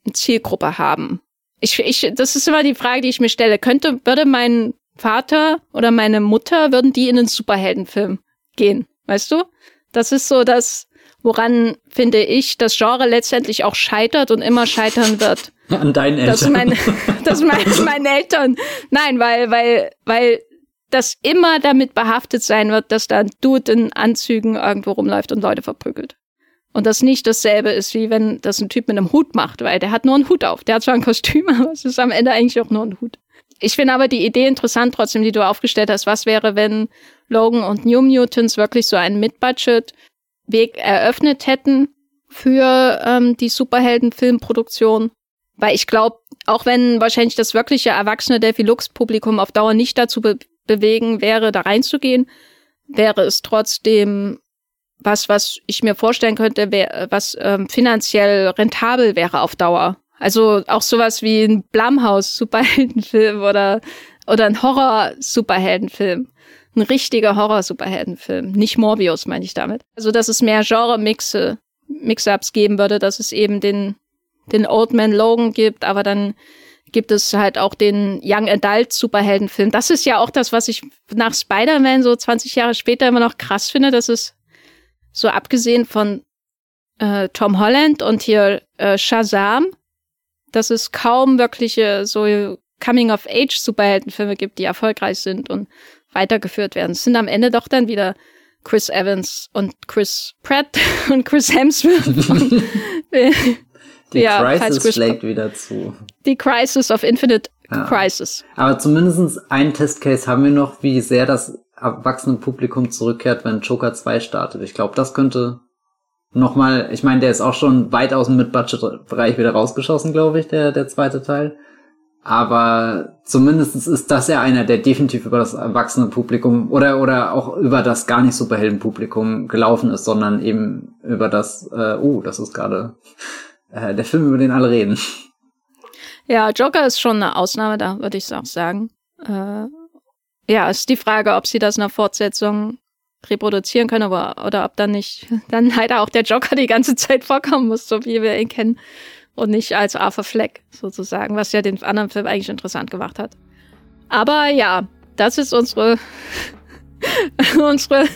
eine Zielgruppe haben. Ich, ich, das ist immer die Frage, die ich mir stelle. Könnte, würde mein Vater oder meine Mutter, würden die in einen Superheldenfilm gehen? Weißt du? Das ist so das, woran, finde ich, das Genre letztendlich auch scheitert und immer scheitern wird. An deinen Eltern. *laughs* Das, meine, das meine, meine Eltern. Nein, weil, weil, weil das immer damit behaftet sein wird, dass da ein Dude in Anzügen irgendwo rumläuft und Leute verprügelt. Und das nicht dasselbe ist, wie wenn das ein Typ mit einem Hut macht, weil der hat nur einen Hut auf. Der hat zwar ein Kostüm, *laughs* aber es ist am Ende eigentlich auch nur ein Hut. Ich finde aber die Idee interessant trotzdem, die du aufgestellt hast. Was wäre, wenn Logan und New Mutants wirklich so einen Mid-Budget-Weg eröffnet hätten für ähm, die Superhelden-Filmproduktion? Weil ich glaube, auch wenn wahrscheinlich das wirkliche erwachsene Delphi Lux-Publikum auf Dauer nicht dazu be bewegen wäre, da reinzugehen, wäre es trotzdem was, was ich mir vorstellen könnte, wär, was ähm, finanziell rentabel wäre auf Dauer. Also auch sowas wie ein Blumhouse-Superheldenfilm *laughs* oder, oder ein Horror-Superheldenfilm. Ein richtiger Horror-Superheldenfilm. Nicht Morbius, meine ich damit. Also, dass es mehr Genre-Mixe, Mix-Ups geben würde, dass es eben den, den Old Man Logan gibt, aber dann gibt es halt auch den Young Adult Superheldenfilm. Das ist ja auch das, was ich nach Spider-Man so 20 Jahre später immer noch krass finde, dass es so abgesehen von äh, Tom Holland und hier äh, Shazam, dass es kaum wirkliche so Coming-of-Age-Superheldenfilme gibt, die erfolgreich sind und weitergeführt werden. Es sind am Ende doch dann wieder Chris Evans und Chris Pratt *laughs* und Chris Hemsworth. *laughs* Die ja, Crisis schlägt wieder zu. Die Crisis of Infinite ja. Crisis. Aber zumindestens ein Testcase haben wir noch, wie sehr das Erwachsenenpublikum zurückkehrt, wenn Joker 2 startet. Ich glaube, das könnte nochmal, ich meine, der ist auch schon weit aus dem Mid-Budget-Bereich wieder rausgeschossen, glaube ich, der, der zweite Teil. Aber zumindest ist das ja einer, der definitiv über das Erwachsenenpublikum oder, oder auch über das gar nicht Superheldenpublikum gelaufen ist, sondern eben über das, äh, oh, das ist gerade äh, der Film, über den alle reden. Ja, Joker ist schon eine Ausnahme, da würde ich auch sagen. Äh, ja, ist die Frage, ob sie das in der Fortsetzung reproduzieren können, aber, oder ob dann nicht, *laughs* dann leider auch der Joker die ganze Zeit vorkommen muss, so wie wir ihn kennen. Und nicht als Arthur Fleck, sozusagen, was ja den anderen Film eigentlich interessant gemacht hat. Aber ja, das ist unsere, *laughs* unsere,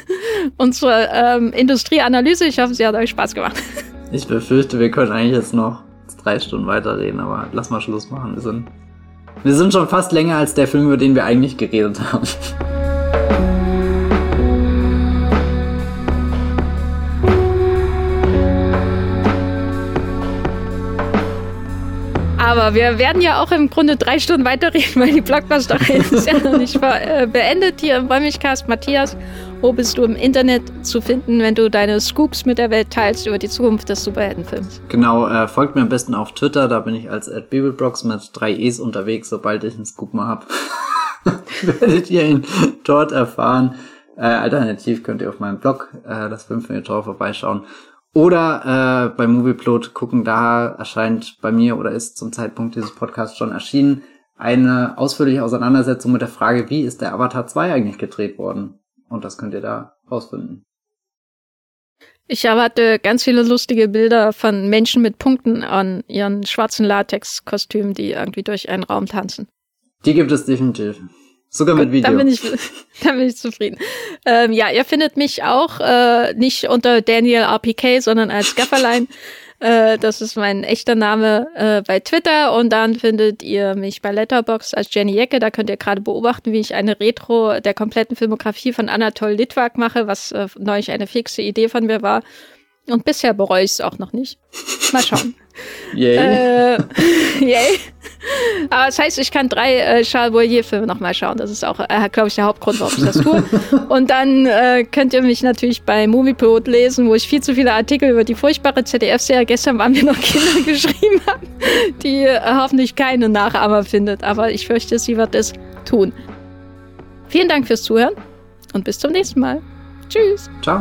unsere ähm, Industrieanalyse. Ich hoffe, sie hat euch Spaß gemacht. *laughs* Ich befürchte, wir können eigentlich jetzt noch drei Stunden weiterreden, aber lass mal Schluss machen. Wir sind wir sind schon fast länger als der Film, über den wir eigentlich geredet haben. *laughs* Aber wir werden ja auch im Grunde drei Stunden weiterreden, *laughs* weil die blockbuster *laughs* ist ja noch nicht äh, beendet hier im Wollmilchcast. Matthias, wo bist du im Internet zu finden, wenn du deine Scoops mit der Welt teilst über die Zukunft des Superheldenfilms? Genau, äh, folgt mir am besten auf Twitter, da bin ich als Bibelbrox mit drei E's unterwegs, sobald ich einen Scoop mal hab. *laughs* werdet ihr ihn dort erfahren. Äh, alternativ könnt ihr auf meinem Blog, äh, das 5 Minuten vorbeischauen. Oder äh, bei Movieplot gucken, da erscheint bei mir oder ist zum Zeitpunkt dieses Podcasts schon erschienen eine ausführliche Auseinandersetzung mit der Frage, wie ist der Avatar 2 eigentlich gedreht worden? Und das könnt ihr da rausfinden. Ich erwarte ganz viele lustige Bilder von Menschen mit Punkten an ihren schwarzen Latex-Kostümen, die irgendwie durch einen Raum tanzen. Die gibt es definitiv. Sogar mit Video. Dann bin ich, *laughs* dann bin ich zufrieden. Ähm, ja, ihr findet mich auch äh, nicht unter Daniel RPK, sondern als Gafferlein. *laughs* äh, das ist mein echter Name äh, bei Twitter. Und dann findet ihr mich bei Letterbox als Jenny Jecke. Da könnt ihr gerade beobachten, wie ich eine Retro der kompletten Filmografie von Anatol Litwak mache, was äh, neulich eine fixe Idee von mir war. Und bisher bereue ich es auch noch nicht. Mal schauen. *laughs* yay. Äh, *laughs* yay. Aber das heißt, ich kann drei äh, Charles Boyer-Filme nochmal schauen. Das ist auch, äh, glaube ich, der Hauptgrund, warum ich das tue. *laughs* Und dann äh, könnt ihr mich natürlich bei Moviepilot lesen, wo ich viel zu viele Artikel über die furchtbare ZDF-Serie gestern waren wir noch *laughs* Kinder geschrieben haben, die äh, hoffentlich keine Nachahmer findet. Aber ich fürchte, sie wird es tun. Vielen Dank fürs Zuhören und bis zum nächsten Mal. Tschüss. Ciao.